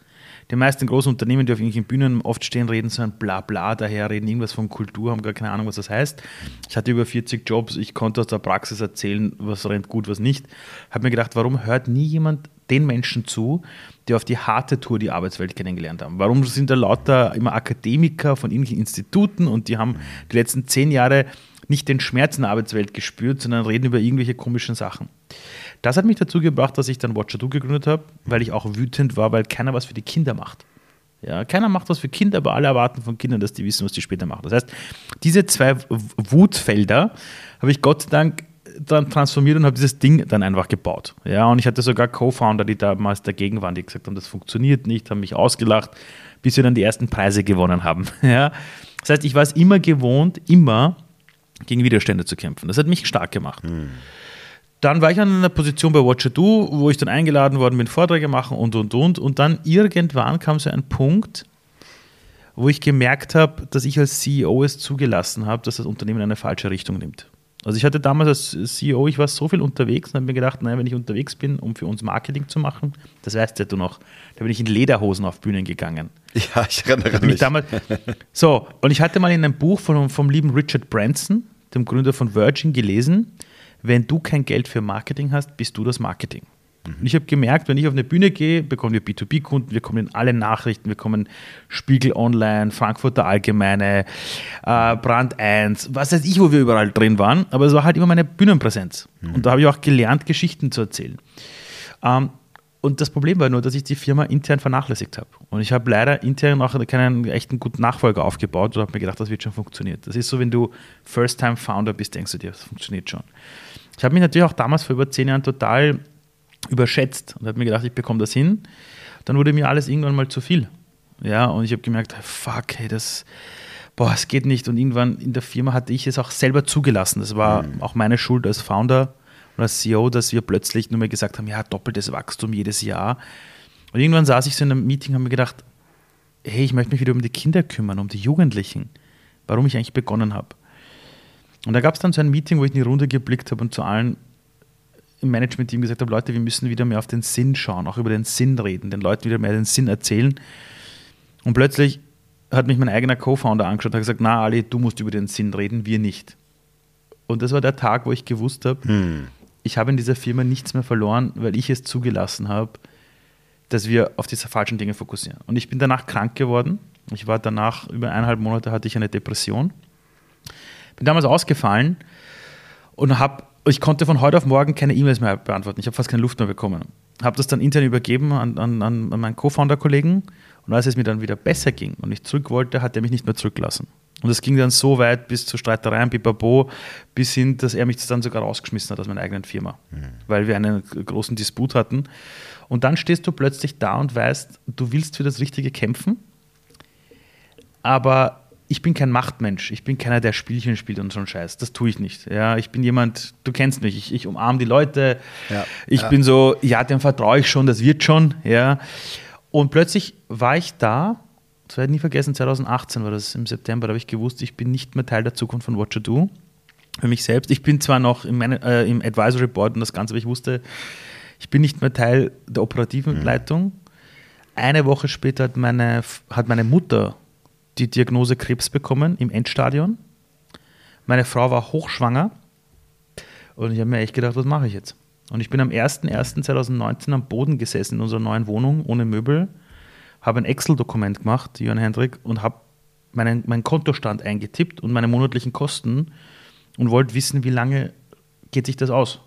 A: Die meisten großen Unternehmen, die auf irgendwelchen Bühnen oft stehen, reden so ein Blabla daher, reden irgendwas von Kultur, haben gar keine Ahnung, was das heißt. Ich hatte über 40 Jobs, ich konnte aus der Praxis erzählen, was rennt gut, was nicht. Habe mir gedacht, warum hört nie jemand den Menschen zu, die auf die harte Tour die Arbeitswelt kennengelernt haben? Warum sind da lauter immer Akademiker von irgendwelchen Instituten und die haben die letzten zehn Jahre nicht den Schmerz in der Arbeitswelt gespürt, sondern reden über irgendwelche komischen Sachen. Das hat mich dazu gebracht, dass ich dann Watcher Do gegründet habe, weil ich auch wütend war, weil keiner was für die Kinder macht. Ja, keiner macht was für Kinder, aber alle erwarten von Kindern, dass die wissen, was die später machen. Das heißt, diese zwei Wutfelder habe ich Gott sei Dank dann transformiert und habe dieses Ding dann einfach gebaut. Ja, und ich hatte sogar Co-Founder, die damals dagegen waren, die gesagt haben, das funktioniert nicht, haben mich ausgelacht, bis wir dann die ersten Preise gewonnen haben. Ja, das heißt, ich war es immer gewohnt, immer gegen Widerstände zu kämpfen. Das hat mich stark gemacht. Hm. Dann war ich an einer Position bei Watcher Do, wo ich dann eingeladen worden bin, Vorträge machen und und und. Und dann irgendwann kam so ein Punkt, wo ich gemerkt habe, dass ich als CEO es zugelassen habe, dass das Unternehmen eine falsche Richtung nimmt. Also ich hatte damals als CEO, ich war so viel unterwegs und habe mir gedacht, naja, wenn ich unterwegs bin, um für uns Marketing zu machen, das weißt ja du noch, da bin ich in Lederhosen auf Bühnen gegangen.
B: Ja, ich erinnere mich.
A: Damals, so, und ich hatte mal in einem Buch von, vom lieben Richard Branson, dem Gründer von Virgin, gelesen, wenn du kein Geld für Marketing hast, bist du das Marketing. Und ich habe gemerkt, wenn ich auf eine Bühne gehe, bekommen wir B2B-Kunden, wir kommen in alle Nachrichten, wir kommen Spiegel Online, Frankfurter Allgemeine, äh, Brand 1, was weiß ich, wo wir überall drin waren, aber es war halt immer meine Bühnenpräsenz. Mhm. Und da habe ich auch gelernt, Geschichten zu erzählen. Ähm, und das Problem war nur, dass ich die Firma intern vernachlässigt habe. Und ich habe leider intern auch keinen echten guten Nachfolger aufgebaut und habe mir gedacht, das wird schon funktionieren. Das ist so, wenn du First-Time-Founder bist, denkst du dir, das funktioniert schon. Ich habe mich natürlich auch damals vor über zehn Jahren total überschätzt und habe mir gedacht, ich bekomme das hin. Dann wurde mir alles irgendwann mal zu viel. Ja, und ich habe gemerkt, fuck, hey, das, boah, es geht nicht. Und irgendwann in der Firma hatte ich es auch selber zugelassen. Das war mhm. auch meine Schuld als Founder und als CEO, dass wir plötzlich nur mehr gesagt haben, ja, doppeltes Wachstum jedes Jahr. Und irgendwann saß ich so in einem Meeting und habe mir gedacht, hey, ich möchte mich wieder um die Kinder kümmern, um die Jugendlichen, warum ich eigentlich begonnen habe. Und da gab es dann so ein Meeting, wo ich in die Runde geblickt habe und zu allen im Management-Team gesagt habe, Leute, wir müssen wieder mehr auf den Sinn schauen, auch über den Sinn reden, den Leuten wieder mehr den Sinn erzählen. Und plötzlich hat mich mein eigener Co-Founder angeschaut und hat gesagt, na Ali, du musst über den Sinn reden, wir nicht. Und das war der Tag, wo ich gewusst habe, hm. ich habe in dieser Firma nichts mehr verloren, weil ich es zugelassen habe, dass wir auf diese falschen Dinge fokussieren. Und ich bin danach krank geworden. Ich war danach, über eineinhalb Monate hatte ich eine Depression bin damals ausgefallen und habe, ich konnte von heute auf morgen keine E-Mails mehr beantworten. Ich habe fast keine Luft mehr bekommen. Habe das dann intern übergeben an, an, an meinen Co-Founder-Kollegen und als es mir dann wieder besser ging und ich zurück wollte, hat er mich nicht mehr zurückgelassen. Und es ging dann so weit bis zu Streitereien, pipapo, bis hin, dass er mich dann sogar rausgeschmissen hat aus meiner eigenen Firma, mhm. weil wir einen großen Disput hatten. Und dann stehst du plötzlich da und weißt, du willst für das Richtige kämpfen, aber ich bin kein Machtmensch. Ich bin keiner, der Spielchen spielt und so einen Scheiß. Das tue ich nicht. Ja, ich bin jemand, du kennst mich, ich, ich umarme die Leute. Ja, ich ja. bin so, ja, dem vertraue ich schon, das wird schon. Ja. Und plötzlich war ich da, das werde ich nie vergessen, 2018 war das im September, da habe ich gewusst, ich bin nicht mehr Teil der Zukunft von Watcher Do. Für mich selbst. Ich bin zwar noch im, äh, im Advisory Board und das Ganze, aber ich wusste, ich bin nicht mehr Teil der operativen mhm. Leitung. Eine Woche später hat meine, hat meine Mutter die Diagnose Krebs bekommen im Endstadion. Meine Frau war hochschwanger und ich habe mir echt gedacht, was mache ich jetzt? Und ich bin am 01.01.2019 am Boden gesessen in unserer neuen Wohnung ohne Möbel, habe ein Excel-Dokument gemacht, Jörn Hendrik, und habe meinen, meinen Kontostand eingetippt und meine monatlichen Kosten und wollte wissen, wie lange geht sich das aus.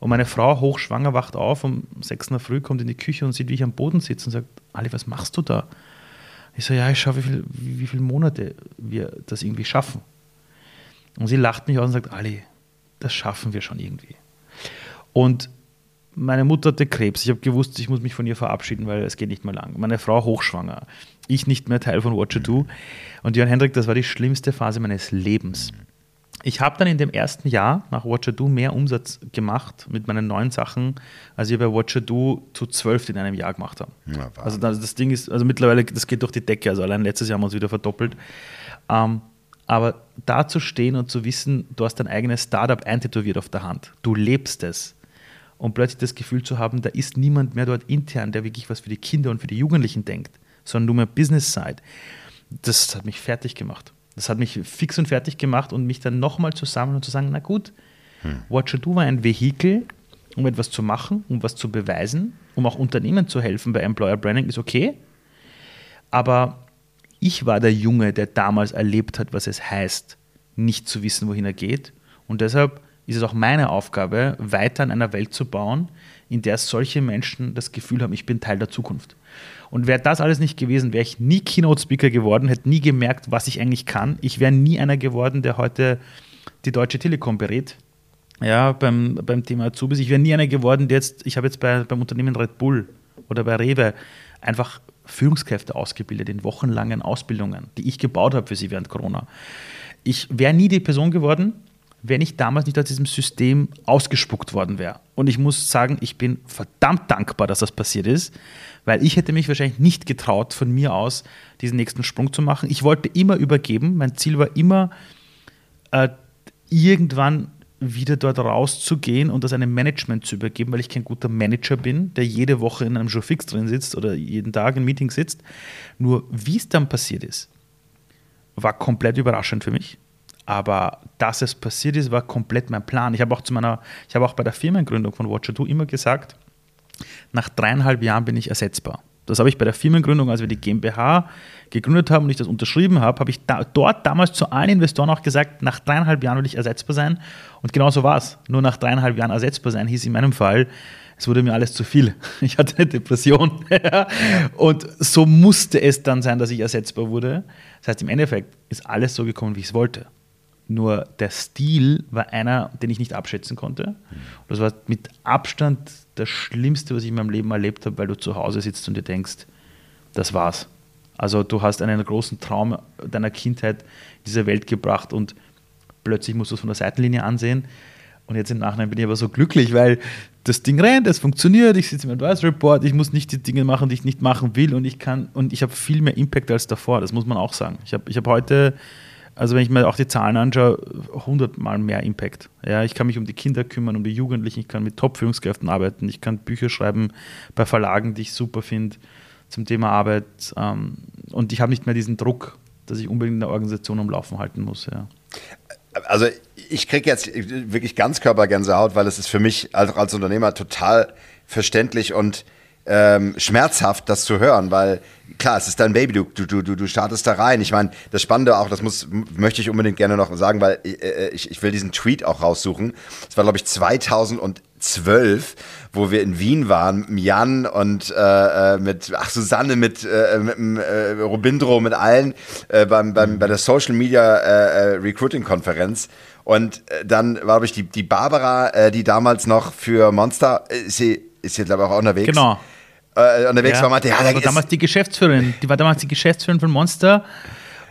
A: Und meine Frau, hochschwanger, wacht auf um 6 Uhr früh, kommt in die Küche und sieht, wie ich am Boden sitze und sagt, Ali, was machst du da? Ich so, ja, ich schaue, wie, viel, wie, wie viele Monate wir das irgendwie schaffen. Und sie lacht mich aus und sagt, Ali, das schaffen wir schon irgendwie. Und meine Mutter hatte Krebs. Ich habe gewusst, ich muss mich von ihr verabschieden, weil es geht nicht mehr lang. Meine Frau hochschwanger. Ich nicht mehr Teil von Watcher Do. Und Jörn Hendrik, das war die schlimmste Phase meines Lebens. Ich habe dann in dem ersten Jahr nach Watcher Do mehr Umsatz gemacht mit meinen neuen Sachen, als wir bei Watcher Do zu zwölf in einem Jahr gemacht haben. Ja, also das, Ding ist, also mittlerweile, das geht durch die Decke. Also allein letztes Jahr haben wir uns wieder verdoppelt. Ähm, aber da zu stehen und zu wissen, du hast dein eigenes Startup eintätowiert auf der Hand, du lebst es. Und plötzlich das Gefühl zu haben, da ist niemand mehr dort intern, der wirklich was für die Kinder und für die Jugendlichen denkt, sondern nur mehr Business-Side. Das hat mich fertig gemacht. Das hat mich fix und fertig gemacht und mich dann nochmal zu sammeln und zu sagen, na gut, hm. You Do war ein Vehikel, um etwas zu machen, um was zu beweisen, um auch Unternehmen zu helfen bei Employer Branding, ist okay. Aber ich war der Junge, der damals erlebt hat, was es heißt, nicht zu wissen, wohin er geht. Und deshalb ist es auch meine Aufgabe, weiter an einer Welt zu bauen, in der solche Menschen das Gefühl haben, ich bin Teil der Zukunft. Und wäre das alles nicht gewesen, wäre ich nie Keynote-Speaker geworden, hätte nie gemerkt, was ich eigentlich kann. Ich wäre nie einer geworden, der heute die Deutsche Telekom berät. Ja, beim, beim Thema Azubis. Ich wäre nie einer geworden, der jetzt, ich habe jetzt bei, beim Unternehmen Red Bull oder bei Rewe einfach Führungskräfte ausgebildet in wochenlangen Ausbildungen, die ich gebaut habe für sie während Corona. Ich wäre nie die Person geworden, wenn ich damals nicht aus diesem System ausgespuckt worden wäre. Und ich muss sagen, ich bin verdammt dankbar, dass das passiert ist, weil ich hätte mich wahrscheinlich nicht getraut, von mir aus diesen nächsten Sprung zu machen. Ich wollte immer übergeben. Mein Ziel war immer, äh, irgendwann wieder dort rauszugehen und das einem Management zu übergeben, weil ich kein guter Manager bin, der jede Woche in einem Show fix drin sitzt oder jeden Tag in Meeting sitzt. Nur wie es dann passiert ist, war komplett überraschend für mich. Aber dass es passiert ist, war komplett mein Plan. Ich habe auch zu meiner, ich habe auch bei der Firmengründung von Watcher 2 immer gesagt, nach dreieinhalb Jahren bin ich ersetzbar. Das habe ich bei der Firmengründung, als wir die GmbH gegründet haben und ich das unterschrieben habe, habe ich da, dort damals zu allen Investoren auch gesagt, nach dreieinhalb Jahren will ich ersetzbar sein. Und genau so war es. Nur nach dreieinhalb Jahren ersetzbar sein hieß in meinem Fall, es wurde mir alles zu viel. Ich hatte eine Depression. und so musste es dann sein, dass ich ersetzbar wurde. Das heißt, im Endeffekt ist alles so gekommen, wie ich es wollte. Nur der Stil war einer, den ich nicht abschätzen konnte. Das war mit Abstand das Schlimmste, was ich in meinem Leben erlebt habe, weil du zu Hause sitzt und dir denkst, das war's. Also du hast einen großen Traum deiner Kindheit in diese Welt gebracht und plötzlich musst du es von der Seitenlinie ansehen. Und jetzt im Nachhinein bin ich aber so glücklich, weil das Ding rennt, es funktioniert, ich sitze im Advisory Report, ich muss nicht die Dinge machen, die ich nicht machen will und ich kann und ich habe viel mehr Impact als davor, das muss man auch sagen. Ich habe ich hab heute also wenn ich mir auch die Zahlen anschaue, 100 Mal mehr Impact. Ja, ich kann mich um die Kinder kümmern, um die Jugendlichen, ich kann mit Top-Führungskräften arbeiten, ich kann Bücher schreiben bei Verlagen, die ich super finde zum Thema Arbeit. Ähm, und ich habe nicht mehr diesen Druck, dass ich unbedingt eine Organisation am Laufen halten muss. Ja.
B: Also ich kriege jetzt wirklich ganz Körpergänsehaut, weil es ist für mich als, als Unternehmer total verständlich und ähm, schmerzhaft, das zu hören, weil klar, es ist dein Baby, du, du, du, du startest da rein. Ich meine, das Spannende auch, das muss, möchte ich unbedingt gerne noch sagen, weil äh, äh ich, ich will diesen Tweet auch raussuchen. Es war, glaube ich, 2012, wo wir in Wien waren, Jan und äh, äh, mit, ach, Susanne, mit, äh, mit äh, Robindro, mit allen äh, beim, beim, bei der Social Media äh, Recruiting Konferenz. Und dann war, glaube ich, die, die Barbara, die damals noch für Monster, ist sie, ist sie, glaube ich, auch unterwegs.
A: Genau
B: äh, unterwegs ja, war, meinte, ja,
A: da war damals die Geschäftsführerin, die war damals die Geschäftsführerin von Monster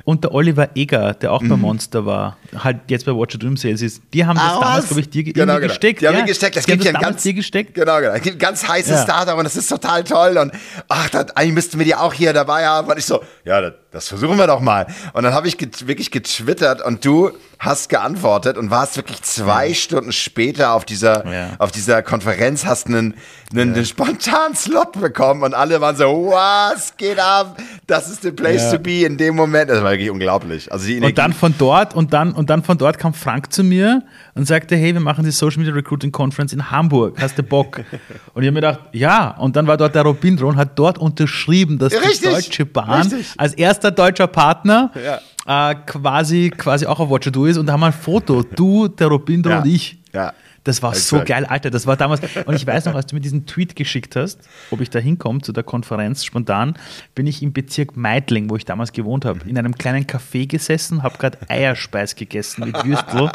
A: und der Oliver Egger, der auch mhm. bei Monster war, halt jetzt bei Watcher Dream Sales ist, die haben das ah, damals, glaube ich, dir genau, genau. gesteckt.
B: Die haben ja, gesteckt. Das gibt ja ein ganz, dir gesteckt. Genau, genau. Es gibt ein ganz heißes ja. Startup und das ist total toll und ach, das, eigentlich müssten wir die auch hier dabei haben. Und ich so, ja, das, das versuchen wir doch mal. Und dann habe ich get, wirklich getwittert und du hast geantwortet und warst wirklich zwei ja. Stunden später auf dieser, ja. auf dieser Konferenz, hast einen, einen, einen spontanen Slot bekommen und alle waren so, was geht ab? Das ist the place to be in dem Moment. Das war wirklich unglaublich. Also die
A: und dann von dort und dann und dann von dort kam Frank zu mir und sagte, hey, wir machen die Social Media Recruiting Conference in Hamburg. Hast du Bock? und ich habe mir gedacht, ja. Und dann war dort der Robindro und hat dort unterschrieben, dass Richtig. die Deutsche Bahn Richtig. als erster deutscher Partner ja äh, quasi, quasi auch auf Watcher Do ist und da haben wir ein Foto, du, der Robindo ja. und ich. Ja. Das war Exakt. so geil, Alter. Das war damals. Und ich weiß noch, als du mir diesen Tweet geschickt hast, ob ich da hinkomme zu der Konferenz spontan, bin ich im Bezirk Meidling, wo ich damals gewohnt habe, in einem kleinen Café gesessen, habe gerade Eierspeis gegessen mit Würstel,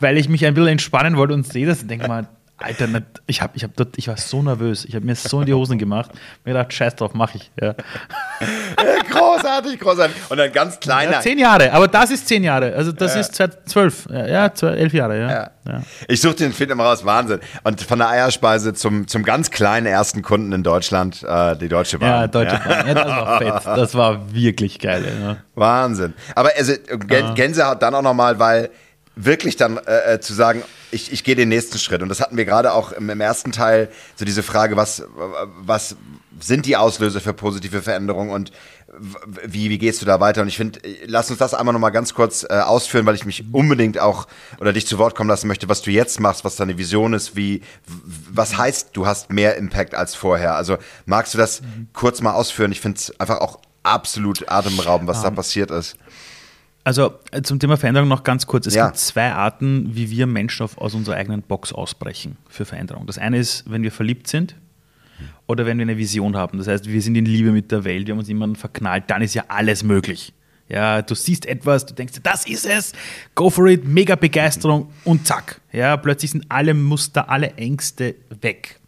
A: weil ich mich ein bisschen entspannen wollte und sehe das und denke mal, Alter, ich, hab, ich, hab dort, ich war so nervös. Ich habe mir so in die Hosen gemacht. Mir gedacht, scheiß drauf, mach ich. Ja.
B: großartig, großartig. Und ein ganz kleiner.
A: Ja, zehn Jahre, aber das ist zehn Jahre. Also das ja. ist zwölf, ja, elf Jahre. Ja.
B: ja. Ich suche den Film immer raus, Wahnsinn. Und von der Eierspeise zum, zum ganz kleinen ersten Kunden in Deutschland, äh, die Deutsche Bahn.
A: Ja, Deutsche Bahn. Ja, das war fett. Das war wirklich geil.
B: Wahnsinn. Aber also, Gänsehaut dann auch nochmal, weil wirklich dann äh, äh, zu sagen, ich, ich gehe den nächsten Schritt. Und das hatten wir gerade auch im, im, ersten Teil, so diese Frage, was, was sind die Auslöser für positive Veränderungen und wie, wie gehst du da weiter? Und ich finde, lass uns das einmal nochmal ganz kurz äh, ausführen, weil ich mich unbedingt auch oder dich zu Wort kommen lassen möchte, was du jetzt machst, was deine Vision ist, wie, was heißt, du hast mehr Impact als vorher? Also magst du das mhm. kurz mal ausführen? Ich finde es einfach auch absolut atemberaubend, was um. da passiert ist.
A: Also äh, zum Thema Veränderung noch ganz kurz. Es ja. gibt zwei Arten, wie wir Menschen auf, aus unserer eigenen Box ausbrechen für Veränderung. Das eine ist, wenn wir verliebt sind oder wenn wir eine Vision haben. Das heißt, wir sind in Liebe mit der Welt, wir haben uns jemanden verknallt, dann ist ja alles möglich. Ja, du siehst etwas, du denkst, das ist es, go for it, mega Begeisterung und zack. Ja, plötzlich sind alle Muster, alle Ängste weg.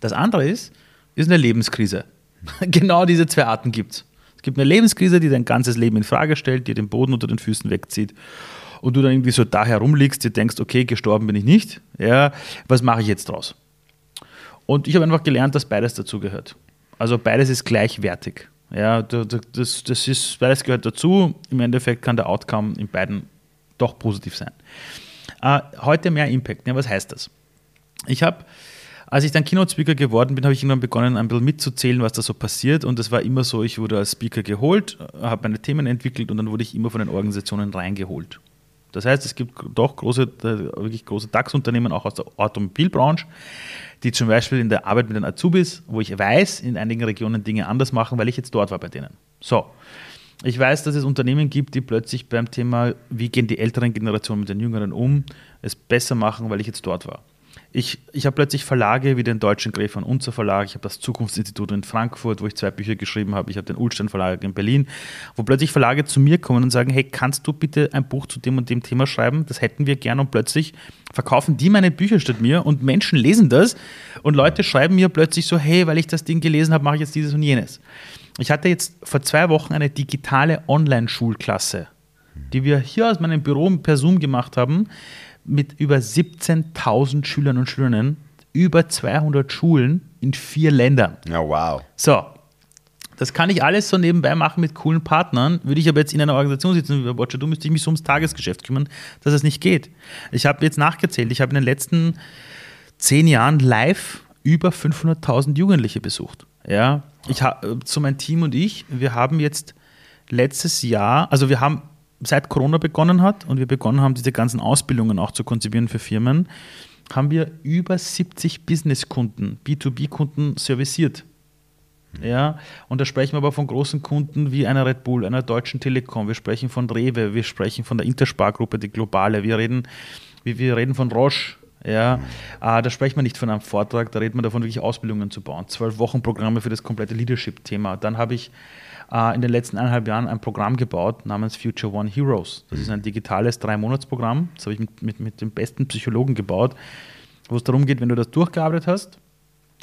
A: Das andere ist, ist eine Lebenskrise. genau diese zwei Arten gibt es gibt eine Lebenskrise, die dein ganzes Leben in Frage stellt, dir den Boden unter den Füßen wegzieht und du dann irgendwie so da herumliegst, dir denkst, okay, gestorben bin ich nicht, ja, was mache ich jetzt draus? Und ich habe einfach gelernt, dass beides dazugehört. Also beides ist gleichwertig. Ja, das, das ist, beides gehört dazu. Im Endeffekt kann der Outcome in beiden doch positiv sein. Äh, heute mehr Impact. Ja, was heißt das? Ich habe als ich dann Keynote-Speaker geworden bin, habe ich irgendwann begonnen, ein bisschen mitzuzählen, was da so passiert. Und es war immer so, ich wurde als Speaker geholt, habe meine Themen entwickelt und dann wurde ich immer von den Organisationen reingeholt. Das heißt, es gibt doch große, äh, wirklich große DAX-Unternehmen, auch aus der Automobilbranche, die zum Beispiel in der Arbeit mit den Azubis, wo ich weiß, in einigen Regionen Dinge anders machen, weil ich jetzt dort war bei denen. So. Ich weiß, dass es Unternehmen gibt, die plötzlich beim Thema, wie gehen die älteren Generationen mit den jüngeren um, es besser machen, weil ich jetzt dort war. Ich, ich habe plötzlich Verlage wie den Deutschen Gräf und Unzer Verlag, ich habe das Zukunftsinstitut in Frankfurt, wo ich zwei Bücher geschrieben habe, ich habe den Ulstein Verlag in Berlin, wo plötzlich Verlage zu mir kommen und sagen, hey, kannst du bitte ein Buch zu dem und dem Thema schreiben? Das hätten wir gern und plötzlich verkaufen die meine Bücher statt mir und Menschen lesen das und Leute schreiben mir plötzlich so, hey, weil ich das Ding gelesen habe, mache ich jetzt dieses und jenes. Ich hatte jetzt vor zwei Wochen eine digitale Online-Schulklasse, die wir hier aus meinem Büro per Zoom gemacht haben mit über 17.000 Schülern und Schülerinnen, über 200 Schulen in vier Ländern.
B: Ja, wow.
A: So, das kann ich alles so nebenbei machen mit coolen Partnern. Würde ich aber jetzt in einer Organisation sitzen wie bei Watcher, du müsste ich mich so ums Tagesgeschäft kümmern, dass es nicht geht. Ich habe jetzt nachgezählt, ich habe in den letzten zehn Jahren live über 500.000 Jugendliche besucht. Ja, ich habe so mein Team und ich, wir haben jetzt letztes Jahr, also wir haben seit Corona begonnen hat und wir begonnen haben, diese ganzen Ausbildungen auch zu konzipieren für Firmen, haben wir über 70 Businesskunden, B2B-Kunden serviciert. Ja, und da sprechen wir aber von großen Kunden wie einer Red Bull, einer Deutschen Telekom, wir sprechen von Rewe, wir sprechen von der Interspargruppe, die globale, wir reden, wir reden von Roche, ja, äh, da sprechen wir nicht von einem Vortrag, da reden wir davon, wirklich Ausbildungen zu bauen. Zwölf Wochen Programme für das komplette Leadership-Thema. Dann habe ich äh, in den letzten eineinhalb Jahren ein Programm gebaut namens Future One Heroes. Das ist ein digitales Drei-Monats-Programm. Das habe ich mit, mit, mit dem besten Psychologen gebaut, wo es darum geht, wenn du das durchgearbeitet hast,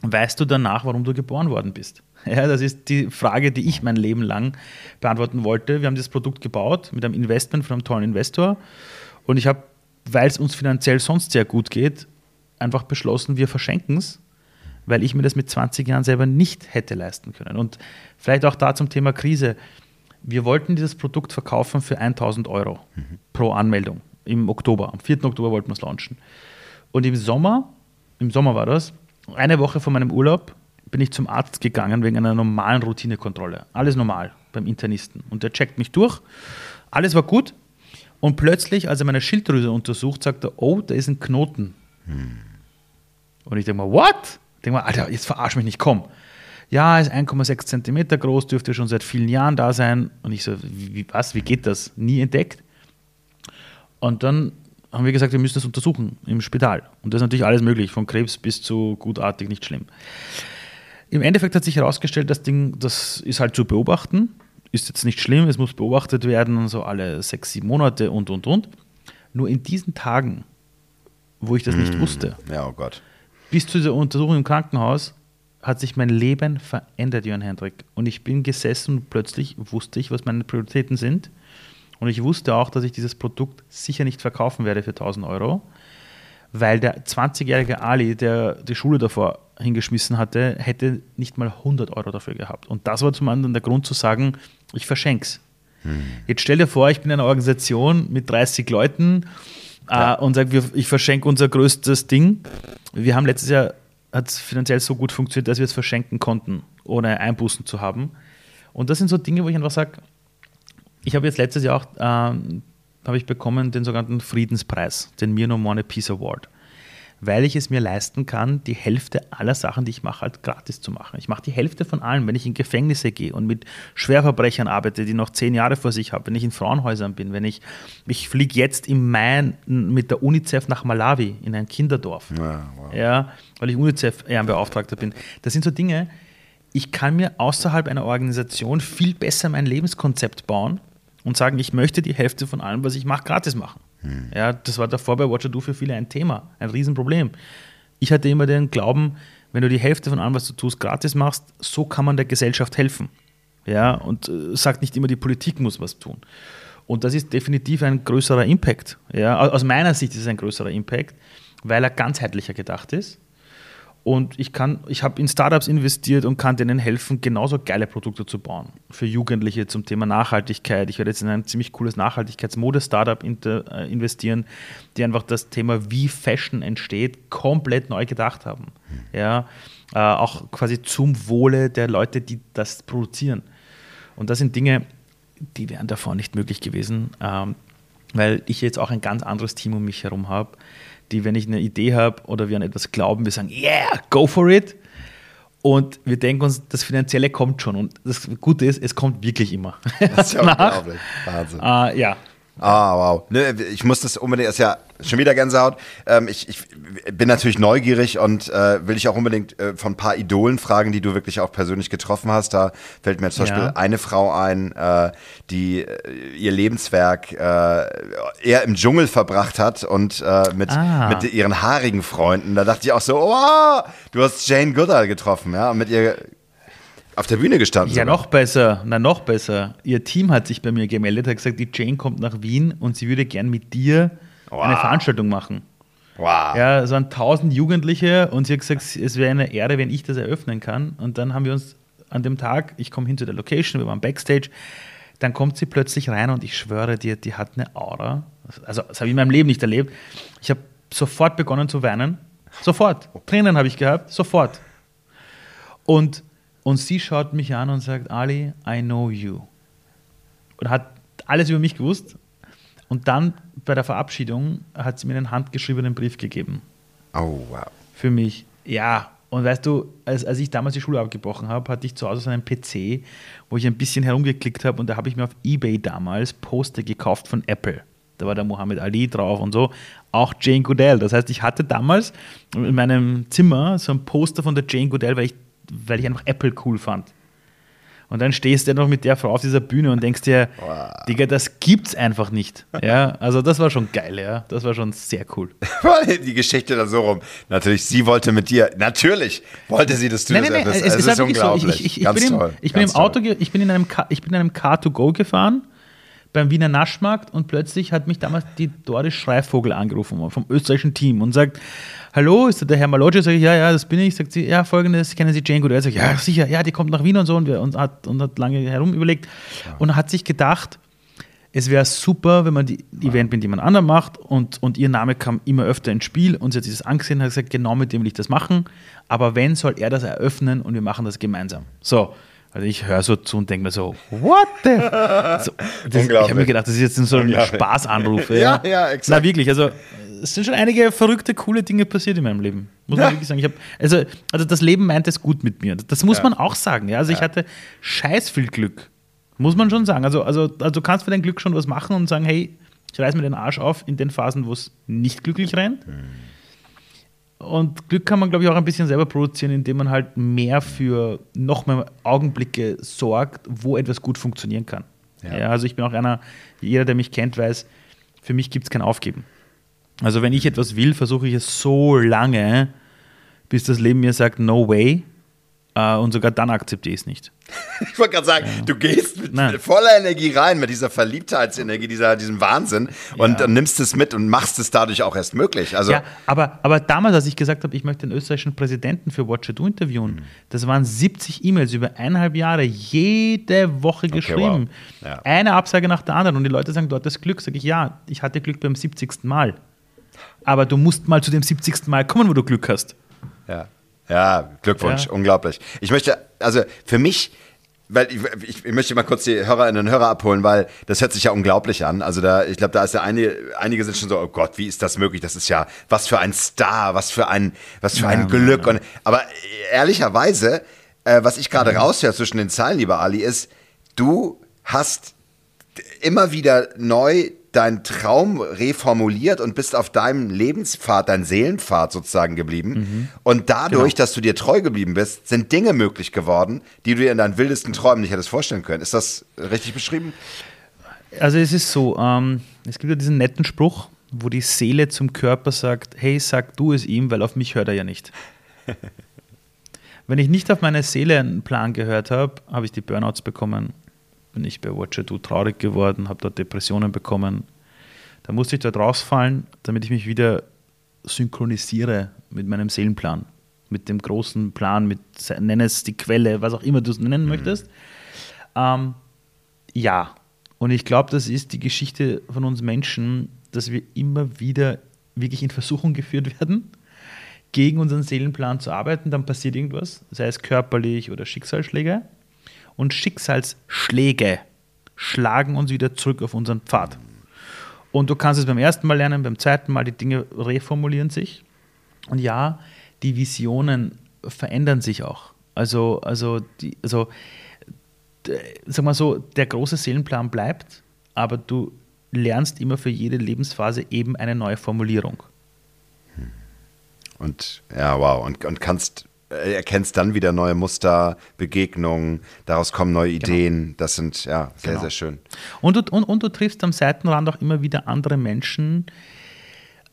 A: weißt du danach, warum du geboren worden bist. Ja, das ist die Frage, die ich mein Leben lang beantworten wollte. Wir haben dieses Produkt gebaut mit einem Investment von einem tollen Investor und ich habe, weil es uns finanziell sonst sehr gut geht, einfach beschlossen, wir verschenken es weil ich mir das mit 20 Jahren selber nicht hätte leisten können. Und vielleicht auch da zum Thema Krise. Wir wollten dieses Produkt verkaufen für 1000 Euro mhm. pro Anmeldung im Oktober. Am 4. Oktober wollten wir es launchen. Und im Sommer, im Sommer war das, eine Woche vor meinem Urlaub, bin ich zum Arzt gegangen wegen einer normalen Routinekontrolle. Alles normal beim Internisten. Und der checkt mich durch. Alles war gut. Und plötzlich, als er meine Schilddrüse untersucht, sagt er, oh, da ist ein Knoten. Hm. Und ich denke mal, what? Denke mal, Alter, jetzt verarsch mich nicht, komm. Ja, ist 1,6 Zentimeter groß, dürfte schon seit vielen Jahren da sein. Und ich so, wie, was, wie geht das? Nie entdeckt. Und dann haben wir gesagt, wir müssen das untersuchen im Spital. Und das ist natürlich alles möglich, von Krebs bis zu gutartig, nicht schlimm. Im Endeffekt hat sich herausgestellt, das Ding, das ist halt zu beobachten. Ist jetzt nicht schlimm, es muss beobachtet werden, so alle sechs, sieben Monate und, und, und. Nur in diesen Tagen wo ich das nicht wusste.
B: Ja, oh Gott.
A: Bis zu dieser Untersuchung im Krankenhaus hat sich mein Leben verändert, Jörn Hendrik. Und ich bin gesessen und plötzlich wusste ich, was meine Prioritäten sind. Und ich wusste auch, dass ich dieses Produkt sicher nicht verkaufen werde für 1000 Euro, weil der 20-jährige Ali, der die Schule davor hingeschmissen hatte, hätte nicht mal 100 Euro dafür gehabt. Und das war zum anderen der Grund zu sagen, ich verschenke es. Hm. Jetzt stell dir vor, ich bin eine Organisation mit 30 Leuten ja. äh, und sage, ich verschenke unser größtes Ding. Wir haben letztes Jahr hat es finanziell so gut funktioniert, dass wir es verschenken konnten, ohne Einbußen zu haben. Und das sind so Dinge, wo ich einfach sage, ich habe jetzt letztes Jahr auch, ähm, habe ich bekommen den sogenannten Friedenspreis, den Mir No Money Peace Award weil ich es mir leisten kann, die Hälfte aller Sachen, die ich mache, halt gratis zu machen. Ich mache die Hälfte von allem, wenn ich in Gefängnisse gehe und mit Schwerverbrechern arbeite, die noch zehn Jahre vor sich haben, wenn ich in Frauenhäusern bin, wenn ich, ich fliege jetzt im Mai mit der UNICEF nach Malawi in ein Kinderdorf, ja, wow. ja weil ich UNICEF-Ehrenbeauftragter bin. Das sind so Dinge, ich kann mir außerhalb einer Organisation viel besser mein Lebenskonzept bauen und sagen, ich möchte die Hälfte von allem, was ich mache, gratis machen. Hm. Ja, das war davor bei Watcher Do für viele ein Thema, ein Riesenproblem. Ich hatte immer den Glauben, wenn du die Hälfte von allem, was du tust, gratis machst, so kann man der Gesellschaft helfen. Ja, und äh, sagt nicht immer, die Politik muss was tun. Und das ist definitiv ein größerer Impact. Ja, aus meiner Sicht ist es ein größerer Impact, weil er ganzheitlicher gedacht ist. Und ich kann, ich habe in Startups investiert und kann denen helfen, genauso geile Produkte zu bauen. Für Jugendliche zum Thema Nachhaltigkeit. Ich werde jetzt in ein ziemlich cooles Nachhaltigkeitsmode-Startup äh, investieren, die einfach das Thema, wie Fashion entsteht, komplett neu gedacht haben. Ja, äh, auch quasi zum Wohle der Leute, die das produzieren. Und das sind Dinge, die wären davor nicht möglich gewesen, ähm, weil ich jetzt auch ein ganz anderes Team um mich herum habe die, wenn ich eine Idee habe oder wir an etwas glauben, wir sagen, yeah, go for it. Und wir denken uns, das Finanzielle kommt schon. Und das Gute ist, es kommt wirklich immer. Das ist ja unglaublich. Wahnsinn. Uh, ja,
B: Ah, wow. Ne, ich muss das unbedingt, ist ja schon wieder Gänsehaut. Ähm, ich, ich bin natürlich neugierig und äh, will dich auch unbedingt äh, von ein paar Idolen fragen, die du wirklich auch persönlich getroffen hast. Da fällt mir zum ja. Beispiel eine Frau ein, äh, die äh, ihr Lebenswerk äh, eher im Dschungel verbracht hat und äh, mit, ah. mit ihren haarigen Freunden. Da dachte ich auch so, oh, du hast Jane Goodall getroffen, ja, und mit ihr auf der Bühne gestanden.
A: Ja, sogar. noch besser. Na, noch besser. Ihr Team hat sich bei mir gemeldet, hat gesagt, die Jane kommt nach Wien und sie würde gern mit dir wow. eine Veranstaltung machen. Wow. Ja, es waren tausend Jugendliche und sie hat gesagt, es wäre eine Ehre, wenn ich das eröffnen kann. Und dann haben wir uns an dem Tag, ich komme hin zu der Location, wir waren Backstage, dann kommt sie plötzlich rein und ich schwöre dir, die hat eine Aura. Also, das habe ich in meinem Leben nicht erlebt. Ich habe sofort begonnen zu weinen. Sofort. Tränen habe ich gehabt, sofort. Und und sie schaut mich an und sagt, Ali, I know you. Und hat alles über mich gewusst. Und dann bei der Verabschiedung hat sie mir einen handgeschriebenen Brief gegeben.
B: Oh, wow.
A: Für mich. Ja. Und weißt du, als, als ich damals die Schule abgebrochen habe, hatte ich zu Hause so einen PC, wo ich ein bisschen herumgeklickt habe und da habe ich mir auf Ebay damals Poster gekauft von Apple. Da war der Muhammad Ali drauf und so. Auch Jane Goodell. Das heißt, ich hatte damals in meinem Zimmer so ein Poster von der Jane Goodell, weil ich weil ich einfach Apple cool fand. Und dann stehst du noch mit der Frau auf dieser Bühne und denkst dir, wow. Digga, das gibt's einfach nicht. Ja, also das war schon geil, ja. Das war schon sehr cool.
B: Die Geschichte dann so rum. Natürlich, sie wollte mit dir, natürlich wollte sie, dass du nein, das nein, nein, es, es ist, unglaublich. So. Ich, ich, ich,
A: bin im, toll, ich bin im Auto, ich bin in einem, ich bin in einem Car2Go gefahren beim Wiener Naschmarkt und plötzlich hat mich damals die Doris Schreivogel angerufen vom österreichischen Team und sagt, hallo, ist der Herr Maloggi? Sag ich, ja, ja, das bin ich. Sagt sie, ja, folgendes, kennen Sie Jane Goodell? Sag ich, ja, sicher, ja, die kommt nach Wien und so und, wir, und, hat, und hat lange herum überlegt ja. und hat sich gedacht, es wäre super, wenn man die Event mit jemand anderem macht und, und ihr Name kam immer öfter ins Spiel und sie hat sich das angesehen und hat gesagt, genau mit dem will ich das machen, aber wenn, soll er das eröffnen und wir machen das gemeinsam. So, also ich höre so zu und denke mir so, what the? So, das, ich habe mir gedacht, das ist jetzt so ein Spaßanruf. Ja, ja, ja exakt. Na wirklich, also es sind schon einige verrückte, coole Dinge passiert in meinem Leben. Muss man wirklich sagen. Ich hab, also, also das Leben meint es gut mit mir. Das muss ja. man auch sagen. Ja? Also ich hatte scheiß viel Glück. Muss man schon sagen. Also, also, also du kannst für dein Glück schon was machen und sagen, hey, ich reiß mir den Arsch auf in den Phasen, wo es nicht glücklich rennt. Mhm. Und Glück kann man, glaube ich, auch ein bisschen selber produzieren, indem man halt mehr für noch mehr Augenblicke sorgt, wo etwas gut funktionieren kann. Ja. ja also ich bin auch einer, jeder, der mich kennt, weiß, für mich gibt es kein Aufgeben. Also wenn ich etwas will, versuche ich es so lange, bis das Leben mir sagt, no way. Äh, und sogar dann akzeptiere ich es nicht.
B: Ich wollte gerade sagen, ja. du gehst mit Nein. voller Energie rein, mit dieser Verliebtheitsenergie, dieser, diesem Wahnsinn und ja. nimmst es mit und machst es dadurch auch erst möglich. Also ja,
A: aber, aber damals, als ich gesagt habe, ich möchte den österreichischen Präsidenten für Watch Do interviewen, mhm. das waren 70 E-Mails über eineinhalb Jahre, jede Woche geschrieben. Okay, wow. Eine Absage nach der anderen und die Leute sagen, du hattest Glück. Sag ich, ja, ich hatte Glück beim 70. Mal. Aber du musst mal zu dem 70. Mal kommen, wo du Glück hast.
B: Ja. Ja, Glückwunsch, ja. unglaublich. Ich möchte, also für mich, weil ich, ich, möchte mal kurz die Hörerinnen und Hörer abholen, weil das hört sich ja unglaublich an. Also da, ich glaube, da ist ja einige, einige sind schon so, oh Gott, wie ist das möglich? Das ist ja, was für ein Star, was für ein, was für ein ja, Glück. Ja. Und, aber ehrlicherweise, äh, was ich gerade raushöre zwischen den Zeilen, lieber Ali, ist, du hast immer wieder neu deinen Traum reformuliert und bist auf deinem Lebenspfad, dein Seelenpfad sozusagen geblieben. Mhm. Und dadurch, genau. dass du dir treu geblieben bist, sind Dinge möglich geworden, die du dir in deinen wildesten Träumen nicht hättest vorstellen können. Ist das richtig beschrieben?
A: Also es ist so, ähm, es gibt ja diesen netten Spruch, wo die Seele zum Körper sagt, hey, sag du es ihm, weil auf mich hört er ja nicht. Wenn ich nicht auf meine Seele einen Plan gehört habe, habe ich die Burnouts bekommen bin ich bei Watcher Do traurig geworden, habe dort Depressionen bekommen. Da musste ich dort rausfallen, damit ich mich wieder synchronisiere mit meinem Seelenplan, mit dem großen Plan, mit nenn es die Quelle, was auch immer du es nennen mhm. möchtest. Ähm, ja, und ich glaube, das ist die Geschichte von uns Menschen, dass wir immer wieder wirklich in Versuchung geführt werden, gegen unseren Seelenplan zu arbeiten. Dann passiert irgendwas, sei es körperlich oder Schicksalsschläge und Schicksalsschläge schlagen uns wieder zurück auf unseren Pfad. Und du kannst es beim ersten Mal lernen, beim zweiten Mal, die Dinge reformulieren sich. Und ja, die Visionen verändern sich auch. Also, also, die, also sag mal so, der große Seelenplan bleibt, aber du lernst immer für jede Lebensphase eben eine neue Formulierung.
B: Und ja, wow. Und, und kannst erkennst dann wieder neue Muster, Begegnungen, daraus kommen neue genau. Ideen. Genau. Das sind ja sehr, genau. sehr schön.
A: Und du, und, und du triffst am Seitenrand auch immer wieder andere Menschen,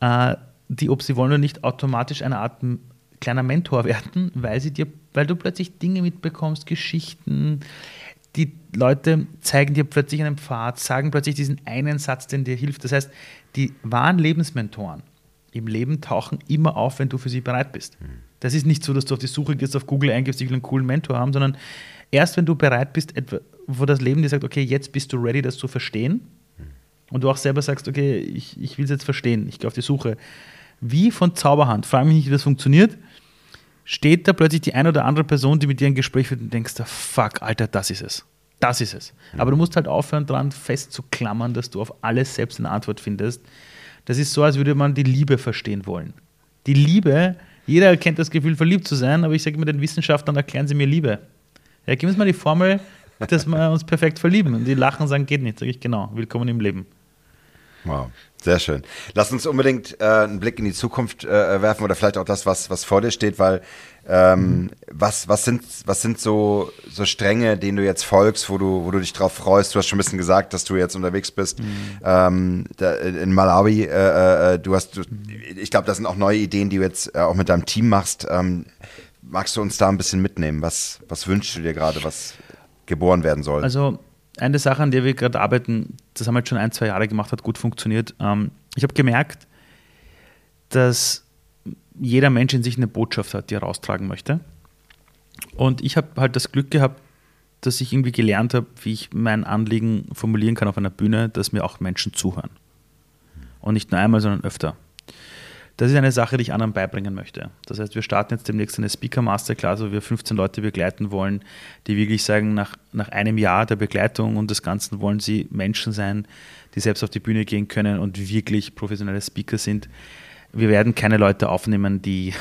A: äh, die, ob sie wollen oder nicht, automatisch eine Art kleiner Mentor werden, weil sie dir, weil du plötzlich Dinge mitbekommst, Geschichten. Die Leute zeigen dir plötzlich einen Pfad, sagen plötzlich diesen einen Satz, den dir hilft. Das heißt, die wahren Lebensmentoren im Leben tauchen immer auf, wenn du für sie bereit bist. Mhm. Das ist nicht so, dass du auf die Suche gehst, auf Google eingibst, ich will einen coolen Mentor haben, sondern erst wenn du bereit bist, wo das Leben dir sagt, okay, jetzt bist du ready, das zu verstehen, und du auch selber sagst, okay, ich, ich will es jetzt verstehen, ich gehe auf die Suche. Wie von Zauberhand, frage mich nicht, wie das funktioniert, steht da plötzlich die eine oder andere Person, die mit dir ein Gespräch führt und denkst, fuck, Alter, das ist es. Das ist es. Aber du musst halt aufhören, dran festzuklammern, dass du auf alles selbst eine Antwort findest. Das ist so, als würde man die Liebe verstehen wollen. Die Liebe jeder kennt das Gefühl, verliebt zu sein, aber ich sage immer den Wissenschaftlern, erklären Sie mir Liebe. Ja, gib uns mal die Formel, dass wir uns perfekt verlieben. Und die lachen und sagen, geht nicht. Sage ich, genau, willkommen im Leben.
B: Wow, sehr schön. Lass uns unbedingt äh, einen Blick in die Zukunft äh, werfen oder vielleicht auch das, was, was vor dir steht, weil ähm, was, was sind, was sind so, so Stränge, denen du jetzt folgst, wo du, wo du dich drauf freust? Du hast schon ein bisschen gesagt, dass du jetzt unterwegs bist mhm. ähm, da, in Malawi. Äh, äh, äh du hast, du, ich glaube, das sind auch neue Ideen, die du jetzt äh, auch mit deinem Team machst. Ähm, magst du uns da ein bisschen mitnehmen? Was, was wünschst du dir gerade, was geboren werden soll?
A: Also eine Sache, an der wir gerade arbeiten, das haben wir jetzt schon ein, zwei Jahre gemacht, hat gut funktioniert. Ähm, ich habe gemerkt, dass jeder Mensch in sich eine Botschaft hat, die er raustragen möchte. Und ich habe halt das Glück gehabt, dass ich irgendwie gelernt habe, wie ich mein Anliegen formulieren kann auf einer Bühne, dass mir auch Menschen zuhören. Und nicht nur einmal, sondern öfter. Das ist eine Sache, die ich anderen beibringen möchte. Das heißt, wir starten jetzt demnächst eine Speaker Masterclass, wo wir 15 Leute begleiten wollen, die wirklich sagen, nach, nach einem Jahr der Begleitung und des Ganzen wollen sie Menschen sein, die selbst auf die Bühne gehen können und wirklich professionelle Speaker sind, wir werden keine Leute aufnehmen, die,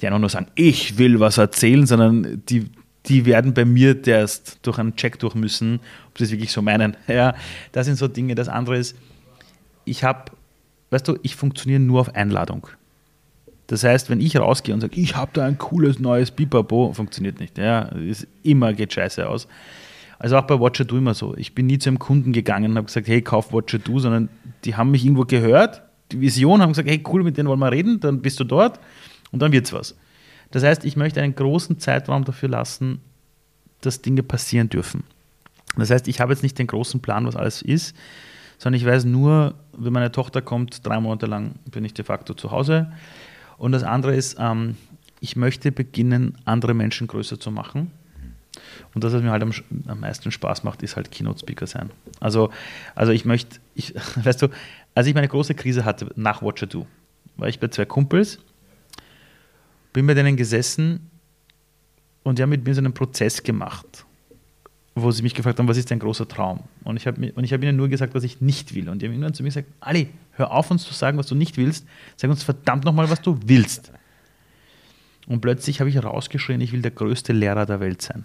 A: die einfach nur sagen, ich will was erzählen, sondern die, die werden bei mir erst durch einen Check durch müssen, ob sie es wirklich so meinen. Ja, das sind so Dinge. Das andere ist, ich habe, weißt du, ich funktioniere nur auf Einladung. Das heißt, wenn ich rausgehe und sage, ich habe da ein cooles neues Bipabo, funktioniert nicht. Ja, ist immer geht scheiße aus. Also auch bei Watcher Do immer so. Ich bin nie zu einem Kunden gegangen und habe gesagt, hey, kauf Watcher Do, sondern die haben mich irgendwo gehört die Vision, haben gesagt, hey cool, mit denen wollen wir reden, dann bist du dort und dann wird's was. Das heißt, ich möchte einen großen Zeitraum dafür lassen, dass Dinge passieren dürfen. Das heißt, ich habe jetzt nicht den großen Plan, was alles ist, sondern ich weiß nur, wenn meine Tochter kommt, drei Monate lang bin ich de facto zu Hause. Und das andere ist, ähm, ich möchte beginnen, andere Menschen größer zu machen. Und das, was mir halt am, am meisten Spaß macht, ist halt Keynote-Speaker sein. Also, also ich möchte, ich, weißt du, als ich meine große Krise hatte nach Watcher Do, war ich bei zwei Kumpels, bin bei denen gesessen und die haben mit mir so einen Prozess gemacht, wo sie mich gefragt haben, was ist dein großer Traum? Und ich habe hab ihnen nur gesagt, was ich nicht will. Und die haben irgendwann zu mir gesagt, Ali, hör auf uns zu sagen, was du nicht willst, sag uns verdammt nochmal, was du willst. Und plötzlich habe ich rausgeschrien, ich will der größte Lehrer der Welt sein.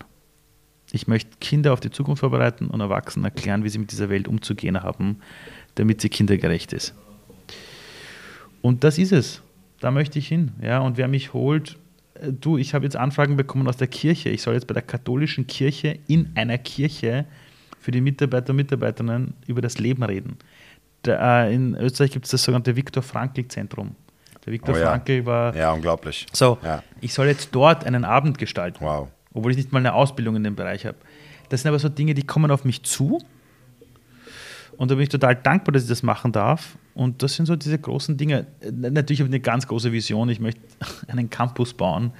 A: Ich möchte Kinder auf die Zukunft vorbereiten und Erwachsenen erklären, wie sie mit dieser Welt umzugehen haben, damit sie kindergerecht ist. Und das ist es. Da möchte ich hin. Ja, und wer mich holt, du, ich habe jetzt Anfragen bekommen aus der Kirche. Ich soll jetzt bei der katholischen Kirche in einer Kirche für die Mitarbeiter und Mitarbeiterinnen über das Leben reden. Da, äh, in Österreich gibt es das sogenannte Viktor Frankl Zentrum. Der Viktor
B: Oh ja.
A: Frankl war.
B: Ja, unglaublich.
A: So,
B: Ja.
A: ich soll jetzt dort einen Abend gestalten,
B: Wow.
A: obwohl ich nicht mal eine Ausbildung in dem Bereich habe. Das sind aber so Dinge, die kommen auf mich zu. Und da bin ich total dankbar, dass ich das machen darf. Und das sind so diese großen Dinge. Natürlich habe ich eine ganz große Vision. Ich möchte einen Campus bauen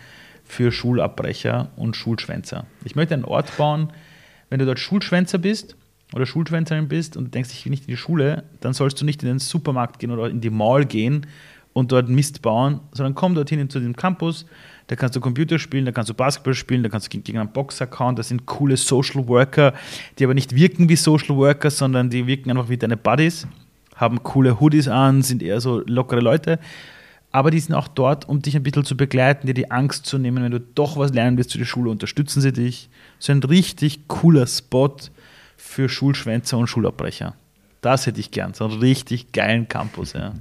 A: für Schulabbrecher und Schulschwänzer. Ich möchte einen Ort bauen, wenn du dort Schulschwänzer bist oder Schulschwänzerin bist und denkst, ich will nicht in die Schule, dann sollst du nicht in den Supermarkt gehen oder in die Mall gehen und dort Mist bauen, sondern komm dorthin zu dem Campus, da kannst du Computer spielen, da kannst du Basketball spielen, da kannst du gegen einen Boxer kauen, das sind coole Social Worker, die aber nicht wirken wie Social Worker, sondern die wirken einfach wie deine Buddies, haben coole Hoodies an, sind eher so lockere Leute, aber die sind auch dort, um dich ein bisschen zu begleiten, dir die Angst zu nehmen, wenn du doch was lernen willst für die Schule, unterstützen sie dich. So ein richtig cooler Spot für Schulschwänzer und Schulabbrecher. Das hätte ich gern, so einen richtig geilen Campus, ja.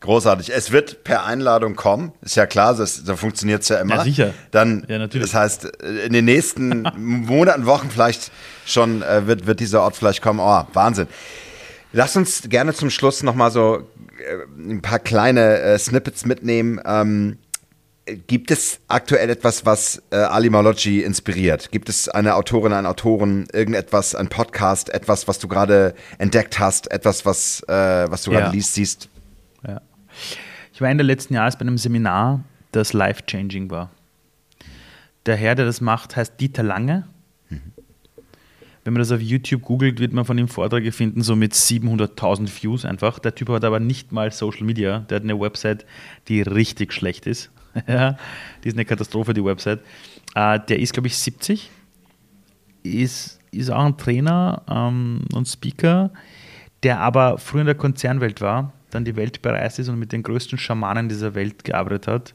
B: Großartig. Es wird per Einladung kommen. Ist ja klar, das, so funktioniert es ja immer.
A: Ja, sicher.
B: Dann,
A: Ja, natürlich.
B: das heißt, in den nächsten Monaten, Wochen vielleicht schon äh, wird, wird dieser Ort vielleicht kommen. Oh, Wahnsinn. Lass uns gerne zum Schluss nochmal so äh, ein paar kleine äh, Snippets mitnehmen. Ähm, gibt es aktuell etwas, was äh, Ali Malocci inspiriert? Gibt es eine Autorin, einen Autoren, irgendetwas, ein Podcast, etwas, was du gerade entdeckt hast, etwas, was, äh, was du
A: Ja.
B: gerade liest, siehst?
A: Ich war Ende letzten Jahres bei einem Seminar, das life-changing war. Der Herr, der das macht, heißt Dieter Lange. Wenn man das auf YouTube googelt, wird man von ihm Vorträge finden, so mit 700.000 Views einfach. Der Typ hat aber nicht mal Social Media. Der hat eine Website, die richtig schlecht ist. die ist eine Katastrophe, die Website. Äh, der ist, glaube ich, 70. Ist, ist auch ein Trainer ähm, und Speaker, der aber früher in der Konzernwelt war, dann die Welt bereist ist und mit den größten Schamanen dieser Welt gearbeitet hat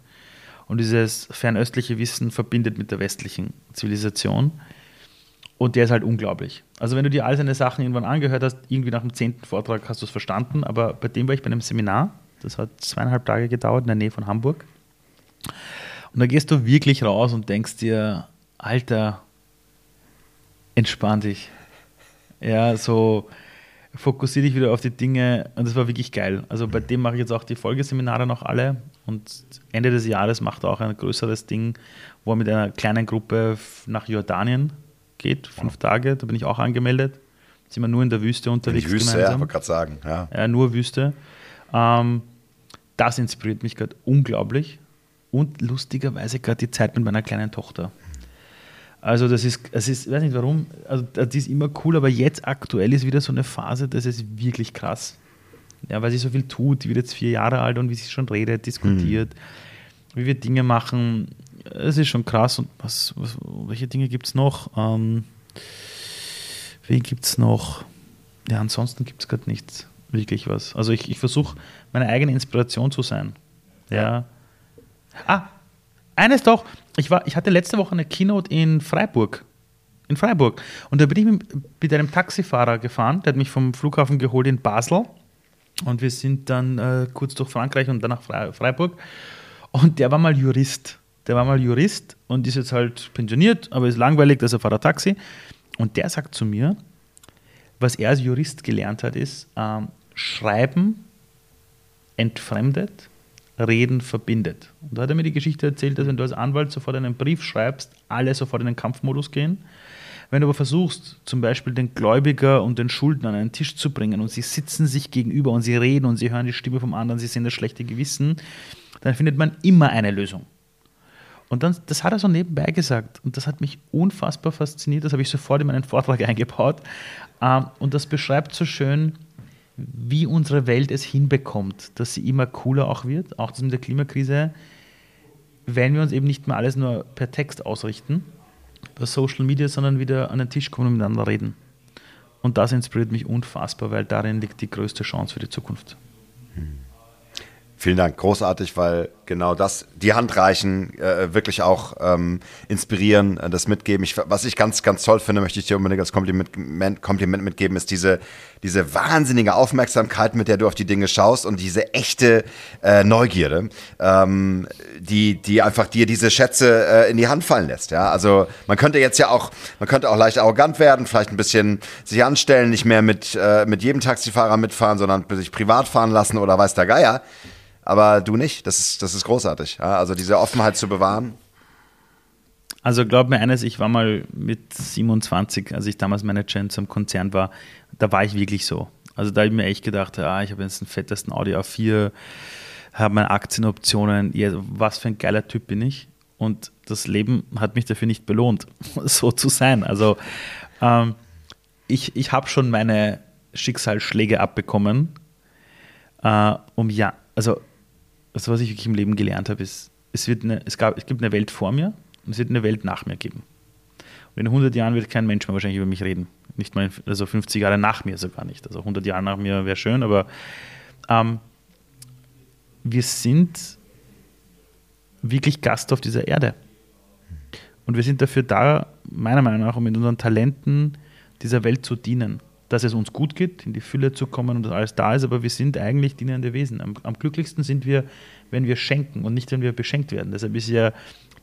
A: und dieses fernöstliche Wissen verbindet mit der westlichen Zivilisation. Und der ist halt unglaublich. Also wenn du dir all seine Sachen irgendwann angehört hast, irgendwie nach dem zehnten Vortrag hast du es verstanden, aber bei dem war ich bei einem Seminar, das hat zweieinhalb Tage gedauert in der Nähe von Hamburg. Und da gehst du wirklich raus und denkst dir, Alter, entspann dich. Ja, so fokussiere dich wieder auf die Dinge und das war wirklich geil. Also bei dem mache ich jetzt auch die Folgeseminare noch alle und Ende des Jahres macht er auch ein größeres Ding, wo er mit einer kleinen Gruppe nach Jordanien geht, fünf Tage, da bin ich auch angemeldet. Sind wir nur in der Wüste
B: Die
A: unterwegs
B: Wüste, ja,
A: gemeinsam.
B: wollte gerade sagen. Ja.
A: Ja, nur Wüste. Ähm, das inspiriert mich gerade unglaublich. Und lustigerweise gerade die Zeit mit meiner kleinen Tochter. Also das ist, es ist, ich weiß nicht warum, also die ist immer cool, aber jetzt aktuell ist wieder so eine Phase, das ist wirklich krass. Ja, weil sie so viel tut, die wird jetzt vier Jahre alt und wie sie schon redet, diskutiert, wie wir Dinge machen, es ist schon krass. Und was, was welche Dinge gibt es noch? Ähm, wen gibt es noch? Ja, ansonsten gibt es gerade nichts wirklich was. Also ich, ich versuche meine eigene Inspiration zu sein. Ja. Ah, eines doch. Ich, war, ich hatte letzte Woche eine Keynote in Freiburg. In Freiburg. Und da bin ich mit, einem Taxifahrer gefahren, der hat mich vom Flughafen geholt in Basel. Und wir sind dann äh, kurz durch Frankreich und dann nach Fre- Freiburg. Und der war mal Jurist. Der war mal Jurist und ist jetzt halt pensioniert, aber ist langweilig, dass er fährt Taxi. Und der sagt zu mir, was er als Jurist gelernt hat, ist, ähm, Schreiben entfremdet, Reden verbindet. Und da hat er mir die Geschichte erzählt, dass wenn du als Anwalt sofort einen Brief schreibst, alle sofort in den Kampfmodus gehen. Wenn du aber versuchst, zum Beispiel den Gläubiger und den Schuldner an einen Tisch zu bringen und sie sitzen sich gegenüber und sie reden und sie hören die Stimme vom anderen, sie sehen das schlechte Gewissen, dann findet man immer eine Lösung. Und dann, das hat er so nebenbei gesagt und das hat mich unfassbar fasziniert, das habe ich sofort in meinen Vortrag eingebaut. Ähm, und das beschreibt so schön, wie unsere Welt es hinbekommt, dass sie immer cooler auch wird, auch das mit der Klimakrise, wenn wir uns eben nicht mehr alles nur per Text ausrichten, per Social Media, sondern wieder an den Tisch kommen und miteinander reden. Und das inspiriert mich unfassbar, weil darin liegt die größte Chance für die Zukunft.
B: Hm. Vielen Dank, großartig, weil genau das, die Hand reichen, äh, wirklich auch ähm, inspirieren, äh, das mitgeben. Ich, was ich ganz, ganz toll finde, möchte ich dir unbedingt als Kompliment, Kompliment mitgeben, ist diese, diese wahnsinnige Aufmerksamkeit, mit der du auf die Dinge schaust und diese echte äh, Neugierde, ähm, die, die einfach dir diese Schätze äh, in die Hand fallen lässt. Ja? Also man könnte jetzt ja auch, man könnte auch leicht arrogant werden, vielleicht ein bisschen sich anstellen, nicht mehr mit, äh, mit jedem Taxifahrer mitfahren, sondern sich privat fahren lassen oder weiß der Geier aber du nicht. Das ist, das ist großartig. Ja? Also diese Offenheit zu bewahren.
A: Also glaub mir eines, ich war mal mit 27, als ich damals Manager in so einem Konzern war, da war ich wirklich so. Also da habe ich mir echt gedacht, ah, ich habe jetzt den fettesten Audi A4, habe meine Aktienoptionen, ja, was für ein geiler Typ bin ich. Und das Leben hat mich dafür nicht belohnt, so zu sein. Also ähm, ich, ich habe schon meine Schicksalsschläge abbekommen, äh, um ja, also also was ich wirklich im Leben gelernt habe, ist, es, wird eine, es, gab, es gibt eine Welt vor mir es wird eine Welt nach mir geben. Und in 100 Jahren wird kein Mensch mehr wahrscheinlich über mich reden. Nicht mal, in, also 50 Jahre nach mir sogar nicht. Also 100 Jahre nach mir wäre schön, aber ähm, wir sind wirklich Gast auf dieser Erde. Und wir sind dafür da, meiner Meinung nach, um mit unseren Talenten dieser Welt zu dienen dass es uns gut geht, in die Fülle zu kommen und dass alles da ist, aber wir sind eigentlich dienende Wesen. Am, am glücklichsten sind wir, wenn wir schenken und nicht, wenn wir beschenkt werden. Deshalb ist ja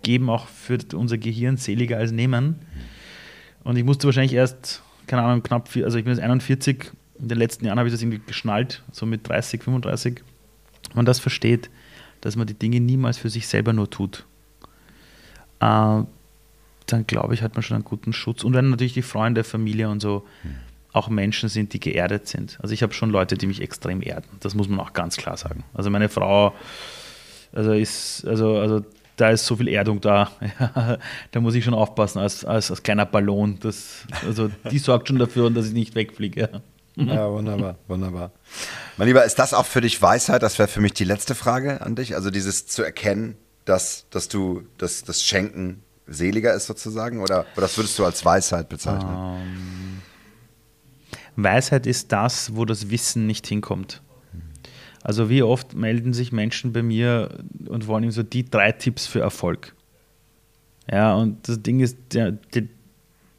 A: Geben auch für unser Gehirn seliger als Nehmen. Und ich musste wahrscheinlich erst, keine Ahnung, knapp, vier, also ich bin jetzt 41, in den letzten Jahren habe ich das irgendwie geschnallt, so mit 30, 35. Wenn man das versteht, dass man die Dinge niemals für sich selber nur tut, äh, dann glaube ich, hat man schon einen guten Schutz. Und wenn natürlich die Freunde, Familie und so mhm auch Menschen sind, die geerdet sind. Also ich habe schon Leute, die mich extrem erden. Das muss man auch ganz klar sagen. Also meine Frau, also ist, also, also da ist so viel Erdung da. da muss ich schon aufpassen als, als, als kleiner Ballon. Das, also die sorgt schon dafür, dass ich nicht wegfliege.
B: Ja, wunderbar, wunderbar. Mein Lieber, ist das auch für dich Weisheit? Das wäre für mich die letzte Frage an dich. Also dieses zu erkennen, dass, dass du dass das Schenken seliger ist sozusagen? Oder, oder das würdest du als Weisheit bezeichnen? Um ähm,
A: Weisheit ist das, wo das Wissen nicht hinkommt. Also wie oft melden sich Menschen bei mir und wollen ihm so die drei Tipps für Erfolg. Ja, und das Ding ist, die,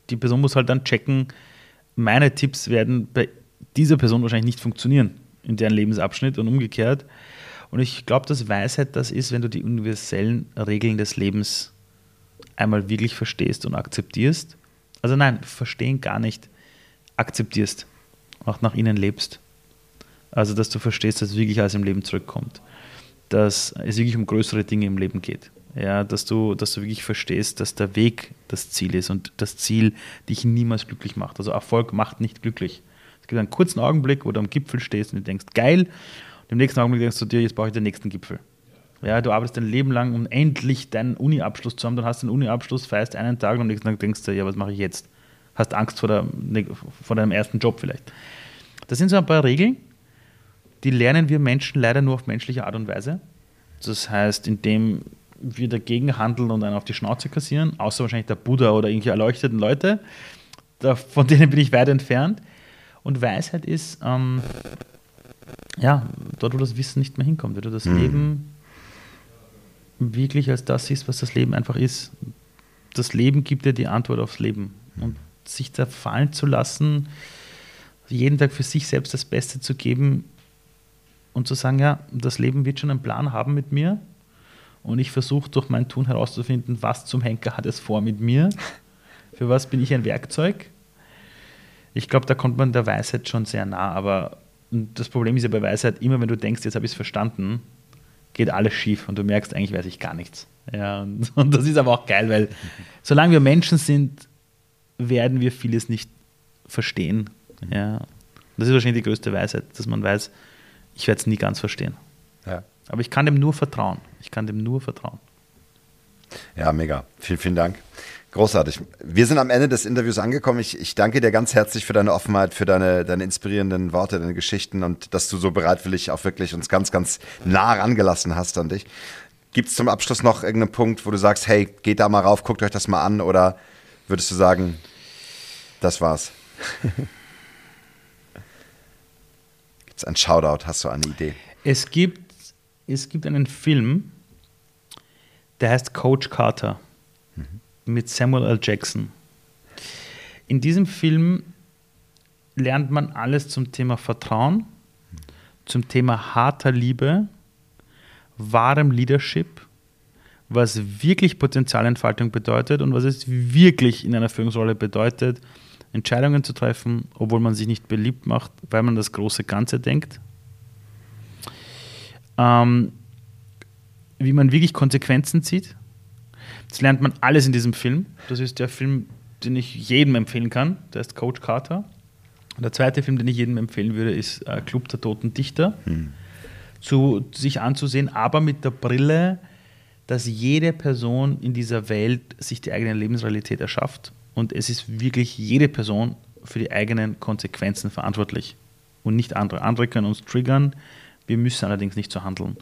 A: die, Person muss halt dann checken, meine Tipps werden bei dieser Person wahrscheinlich nicht funktionieren in deren Lebensabschnitt und umgekehrt. Und ich glaube, dass Weisheit das ist, wenn du die universellen Regeln des Lebens einmal wirklich verstehst und akzeptierst. Also nein, verstehen gar nicht akzeptierst, auch nach ihnen lebst. Also, dass du verstehst, dass wirklich alles im Leben zurückkommt. Dass es wirklich um größere Dinge im Leben geht. Ja, dass du, dass du wirklich verstehst, dass der Weg das Ziel ist und das Ziel dich niemals glücklich macht. Also Erfolg macht nicht glücklich. Es gibt einen kurzen Augenblick, wo du am Gipfel stehst und du denkst, geil, und im nächsten Augenblick denkst du dir, jetzt brauche ich den nächsten Gipfel. Ja, du arbeitest dein Leben lang, um endlich deinen Uni-Abschluss zu haben, dann hast du den Uni-Abschluss, feierst einen Tag und am nächsten Tag denkst du, ja, was mache ich jetzt? hast Angst vor, der, vor deinem ersten Job vielleicht. Das sind so ein paar Regeln, die lernen wir Menschen leider nur auf menschliche Art und Weise. Das heißt, indem wir dagegen handeln und einen auf die Schnauze kassieren, außer wahrscheinlich der Buddha oder irgendwelche erleuchteten Leute, da, von denen bin ich weit entfernt. Und Weisheit ist, ähm, ja, dort, wo das Wissen nicht mehr hinkommt, wenn du das mhm. Leben wirklich als das siehst, was das Leben einfach ist. Das Leben gibt dir die Antwort aufs Leben. Und sich da fallen zu lassen, jeden Tag für sich selbst das Beste zu geben und zu sagen, ja, das Leben wird schon einen Plan haben mit mir und ich versuche durch mein Tun herauszufinden, was zum Henker hat es vor mit mir, für was bin ich ein Werkzeug. Ich glaube, da kommt man der Weisheit schon sehr nah, aber das Problem ist ja bei Weisheit, immer wenn du denkst, jetzt habe ich es verstanden, geht alles schief und du merkst, eigentlich weiß ich gar nichts. Ja, und, und das ist aber auch geil, weil solange wir Menschen sind, werden wir vieles nicht verstehen. Ja. Das ist wahrscheinlich die größte Weisheit, dass man weiß, ich werde es nie ganz verstehen.
B: Ja.
A: Aber ich kann dem nur vertrauen. Ich kann dem nur vertrauen.
B: Ja, mega. Vielen, vielen Dank. Großartig. Wir sind am Ende des Interviews angekommen. Ich, ich danke dir ganz herzlich für deine Offenheit, für deine, deine inspirierenden Worte, deine Geschichten und dass du so bereitwillig auch wirklich uns ganz, ganz nah rangelassen hast an dich. Gibt es zum Abschluss noch irgendeinen Punkt, wo du sagst, hey, geht da mal rauf, guckt euch das mal an oder würdest du sagen, das war's? es einen Shoutout? Hast du eine Idee?
A: Es gibt, es gibt einen Film, der heißt Coach Carter mhm. mit Samuel L. Jackson. In diesem Film lernt man alles zum Thema Vertrauen, mhm. zum Thema harter Liebe, wahrem Leadership, was wirklich Potenzialentfaltung bedeutet und was es wirklich in einer Führungsrolle bedeutet, Entscheidungen zu treffen, obwohl man sich nicht beliebt macht, weil man das große Ganze denkt. Ähm, wie man wirklich Konsequenzen zieht. Das lernt man alles in diesem Film. Das ist der Film, den ich jedem empfehlen kann. Der ist Coach Carter. Und der zweite Film, den ich jedem empfehlen würde, ist äh, Club der Toten Dichter. Hm zu sich anzusehen, aber mit der Brille, dass jede Person in dieser Welt sich die eigene Lebensrealität erschafft und es ist wirklich jede Person für die eigenen Konsequenzen verantwortlich und nicht andere. Andere können uns triggern, wir müssen allerdings nicht so handeln.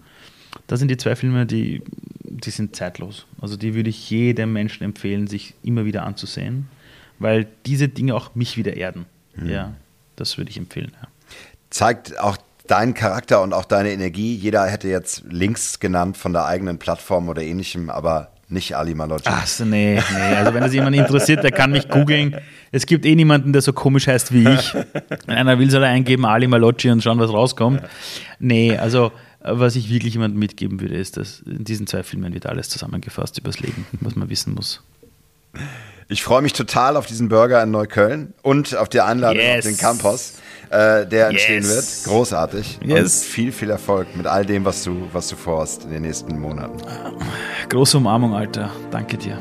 A: Das sind die zwei Filme, die, die sind zeitlos. Also die würde ich jedem Menschen empfehlen, sich immer wieder anzusehen, weil diese Dinge auch mich wieder erden. Mhm. Ja, das würde ich empfehlen. Ja.
B: Zeigt auch dein Charakter und auch deine Energie. Jeder hätte jetzt Links genannt von der eigenen Plattform oder ähnlichem, aber nicht Ali Malocci.
A: Ach so, nee, nee. Also wenn das jemand interessiert, der kann mich googeln. Es gibt eh niemanden, der so komisch heißt wie ich. Wenn einer will, soll er eingeben Ali Malocci und schauen, was rauskommt. Nee, also was ich wirklich jemandem mitgeben würde, ist, dass in diesen zwei Filmen wird alles zusammengefasst übers Leben, was man wissen muss.
B: Ich freue mich total auf diesen Burger in Neukölln und auf die Einladung yes. auf den Campus, äh, der yes. entstehen wird. Großartig. Yes. Und viel, viel Erfolg mit all dem, was du, was du vorhast in den nächsten Monaten.
A: Große Umarmung, Alter. Danke dir.